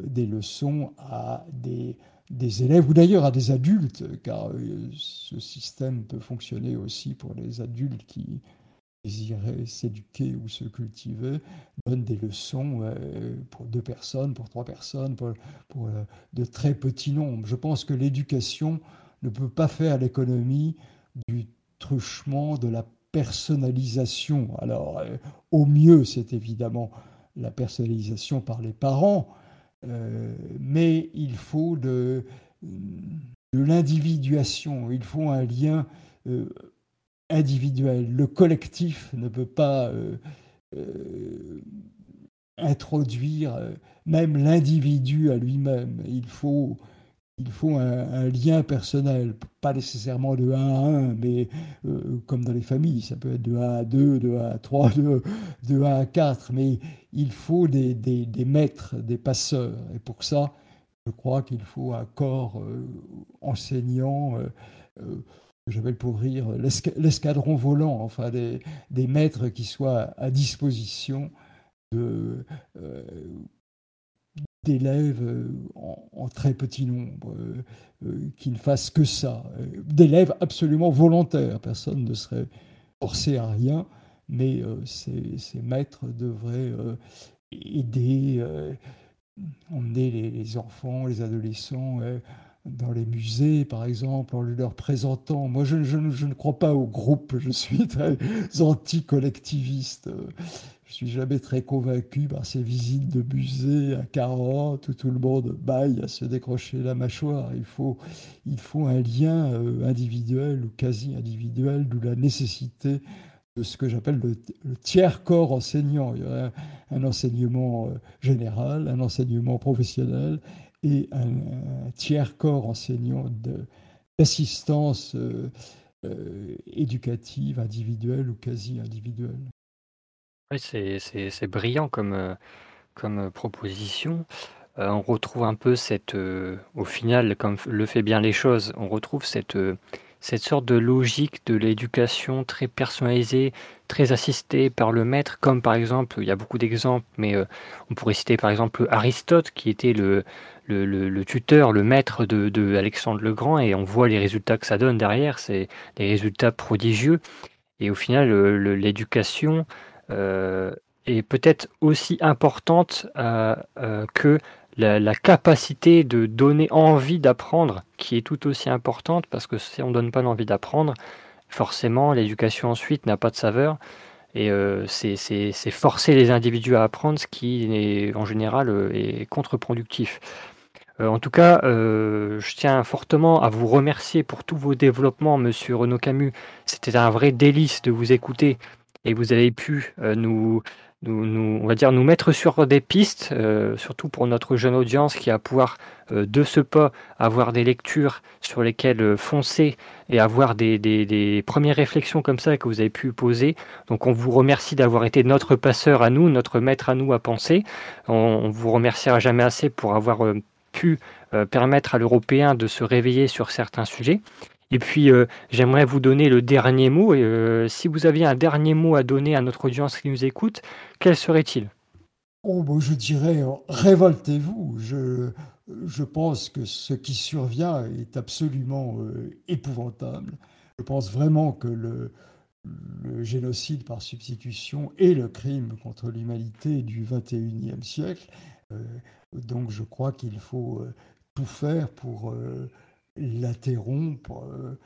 des leçons à des, élèves ou d'ailleurs à des adultes, car ce système peut fonctionner aussi pour les adultes qui désiraient s'éduquer ou se cultiver, donne des leçons pour deux personnes, pour trois personnes, pour, de très petits nombres. Je pense que l'éducation ne peut pas faire l'économie du truchement, de la personnalisation. Alors, euh, au mieux, c'est évidemment la personnalisation par les parents, euh, mais il faut de, l'individuation, il faut un lien euh, individuel. Le collectif ne peut pas introduire même l'individu à lui-même. Il faut il faut un, lien personnel, pas nécessairement de 1 à 1, mais euh, comme dans les familles, ça peut être de 1 à 2, de 1 à 3, de, de 1 à 4, mais il faut des, des, maîtres, des passeurs. Et pour ça, je crois qu'il faut un corps euh, enseignant, euh, j'appelle pour rire l'escadron volant, enfin des, des, maîtres qui soient à disposition de, d'élèves euh, en, très petit nombre, euh, euh, qui ne fassent que ça, d'élèves absolument volontaires. Personne ne serait forcé à rien, mais ces, maîtres devraient aider, emmener les, enfants, les adolescents dans les musées, par exemple, en leur présentant. Moi, je, je, je, ne crois pas au groupe, je suis très [laughs] anti-collectiviste. Suis jamais très convaincu par ces visites de musées à 40 où tout le monde baille à se décrocher la mâchoire. Il faut, il faut un lien euh, individuel ou quasi individuel, d'où la nécessité de ce que j'appelle le, tiers corps enseignant. Il y a un, enseignement euh, général, un enseignement professionnel et un, tiers corps enseignant d'assistance euh, éducative, individuelle ou quasi individuelle. C'est brillant comme, euh, comme euh, proposition. Euh, on retrouve un peu cette, au final, comme le fait bien les choses, on retrouve cette, cette sorte de logique de l'éducation très personnalisée, très assistée par le maître, comme par exemple, il y a beaucoup d'exemples, mais on pourrait citer par exemple Aristote, qui était le, le, le- tuteur, le maître de, de Alexandre le Grand, et on voit les résultats que ça donne derrière, c'est des résultats prodigieux. Et au final, l'éducation, euh, est peut-être aussi importante euh, euh, que la, capacité de donner envie d'apprendre, qui est tout aussi importante, parce que si on ne donne pas l'envie d'apprendre, forcément, l'éducation ensuite n'a pas de saveur. Et c'est forcer les individus à apprendre, ce qui, est, en général, est contre-productif. en tout cas, je tiens fortement à vous remercier pour tous vos développements, Monsieur Renaud Camus. C'était un vrai délice de vous écouter et vous avez pu euh, nous, va dire, nous mettre sur des pistes, euh, surtout pour notre jeune audience qui a pouvoir euh, de ce pas avoir des lectures sur lesquelles foncer et avoir des, des, premières réflexions comme ça que vous avez pu poser. Donc on vous remercie d'avoir été notre passeur à nous, notre maître à nous à penser. On, on vous remerciera jamais assez pour avoir pu permettre à l'Européen de se réveiller sur certains sujets. Et puis, euh, j'aimerais vous donner le dernier mot. Et, euh, si vous aviez un dernier mot à donner à notre audience qui nous écoute, quel serait-il? Oh, je dirais, euh, révoltez-vous. Je, je pense que ce qui survient est absolument épouvantable. Je pense vraiment que le, génocide par substitution est le crime contre l'humanité du 21e siècle. donc je crois qu'il faut tout faire pour l'interrompre euh,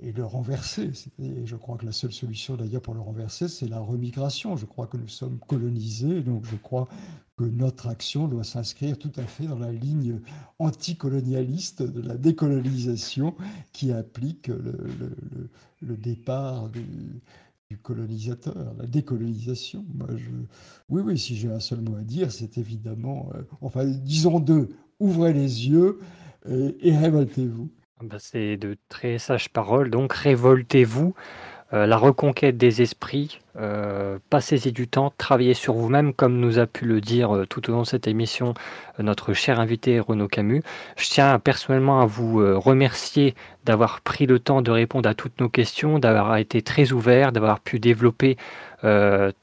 et, le renverser. Et je crois que la seule solution d'ailleurs pour le renverser, c'est la remigration. Je crois que nous sommes colonisés, donc je crois que notre action doit s'inscrire tout à fait dans la ligne anticolonialiste de la décolonisation qui implique le, départ du, colonisateur, la décolonisation. Moi, je... Oui, oui, si j'ai un seul mot à dire, c'est évidemment, euh, enfin, disons deux, ouvrez les yeux et révoltez-vous. Bah, c'est de très sages paroles, donc révoltez-vous. Euh, la reconquête des esprits, euh, passez-y du temps, travaillez sur vous-même, comme nous a pu le dire euh, tout au long de cette émission notre cher invité Renaud Camus. Je tiens personnellement à vous remercier d'avoir pris le temps de répondre à toutes nos questions, d'avoir été très ouvert, d'avoir pu développer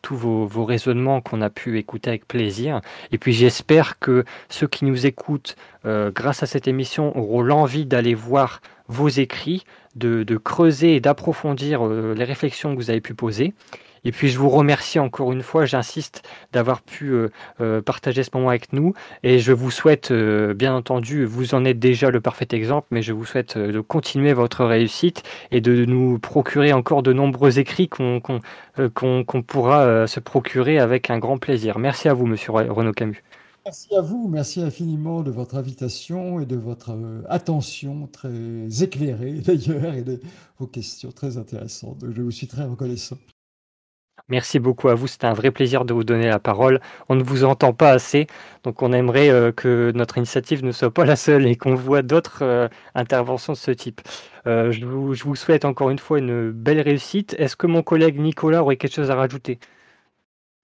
tous vos, vos raisonnements qu'on a pu écouter avec plaisir. Et puis j'espère que ceux qui nous écoutent, grâce à cette émission, auront l'envie d'aller voir vos écrits, de, creuser et d'approfondir euh, les réflexions que vous avez pu poser. Et puis je vous remercie encore une fois, j'insiste, d'avoir pu euh, euh, partager ce moment avec nous. Et je vous souhaite, bien entendu, vous en êtes déjà le parfait exemple, mais je vous souhaite de continuer votre réussite et de nous procurer encore de nombreux écrits qu'on pourra se procurer avec un grand plaisir. Merci à vous, monsieur Renaud Camus. Merci à vous, merci infiniment de votre invitation et de votre euh, attention très éclairée [laughs] d'ailleurs et de vos questions très intéressantes. Je vous suis très reconnaissant. Merci beaucoup à vous, c'était un vrai plaisir de vous donner la parole. On ne vous entend pas assez, donc on aimerait euh, que notre initiative ne soit pas la seule et qu'on voit d'autres euh, interventions de ce type. je, vous, je vous souhaite encore une fois une belle réussite. Est-ce que mon collègue Nicolas aurait quelque chose à rajouter?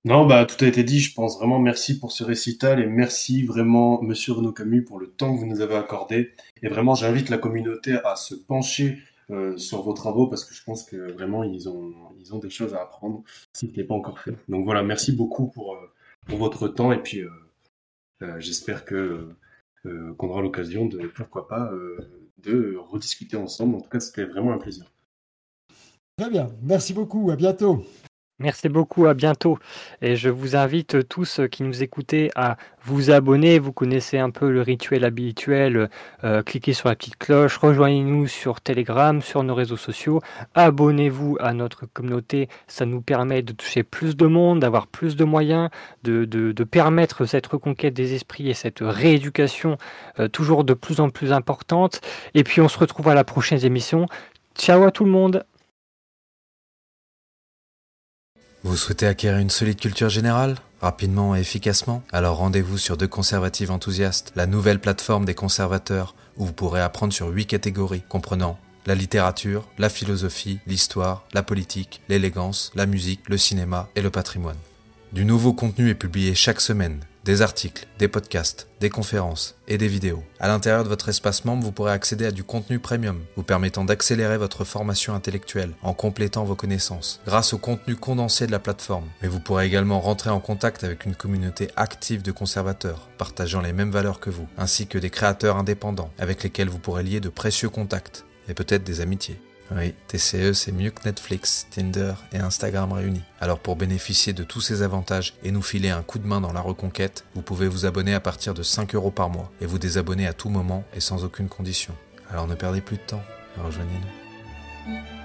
Non, bah tout a été dit. Je pense vraiment merci pour ce récital et merci vraiment Monsieur Renaud Camus pour le temps que vous nous avez accordé. Et vraiment, j'invite la communauté à se pencher euh, sur vos travaux parce que je pense que vraiment ils ont ils ont des choses à apprendre si ce n'est pas encore fait. Donc voilà, merci beaucoup pour, euh, pour votre temps et puis euh, j'espère que qu'on aura l'occasion de pourquoi pas de rediscuter ensemble. En tout cas, c'était vraiment un plaisir. Très bien, merci beaucoup. À bientôt. Merci beaucoup, à bientôt. Et je vous invite tous qui nous écoutez à vous abonner. Vous connaissez un peu le rituel habituel. Euh, cliquez sur la petite cloche, rejoignez-nous sur Telegram, sur nos réseaux sociaux. Abonnez-vous à notre communauté. Ça nous permet de toucher plus de monde, d'avoir plus de moyens, de, permettre cette reconquête des esprits et cette rééducation euh, toujours de plus en plus importante. Et puis on se retrouve à la prochaine émission. Ciao à tout le monde vous souhaitez acquérir une solide culture générale rapidement et efficacement? Alors rendez-vous sur Deux Conservatives Enthousiastes, la nouvelle plateforme des conservateurs où vous pourrez apprendre sur huit catégories comprenant la littérature, la philosophie, l'histoire, la politique, l'élégance, la musique, le cinéma et le patrimoine. Du nouveau contenu est publié chaque semaine des articles, des podcasts, des conférences et des vidéos. À l'intérieur de votre espace membre, vous pourrez accéder à du contenu premium, vous permettant d'accélérer votre formation intellectuelle en complétant vos connaissances grâce au contenu condensé de la plateforme. Mais vous pourrez également rentrer en contact avec une communauté active de conservateurs partageant les mêmes valeurs que vous, ainsi que des créateurs indépendants avec lesquels vous pourrez lier de précieux contacts et peut-être des amitiés. Oui, TCE, c'est mieux que Netflix, Tinder et Instagram réunis. Alors pour bénéficier de tous ces avantages et nous filer un coup de main dans la reconquête, vous pouvez vous abonner à partir de 5 euros par mois et vous désabonner à tout moment et sans aucune condition. Alors ne perdez plus de temps, rejoignez-nous.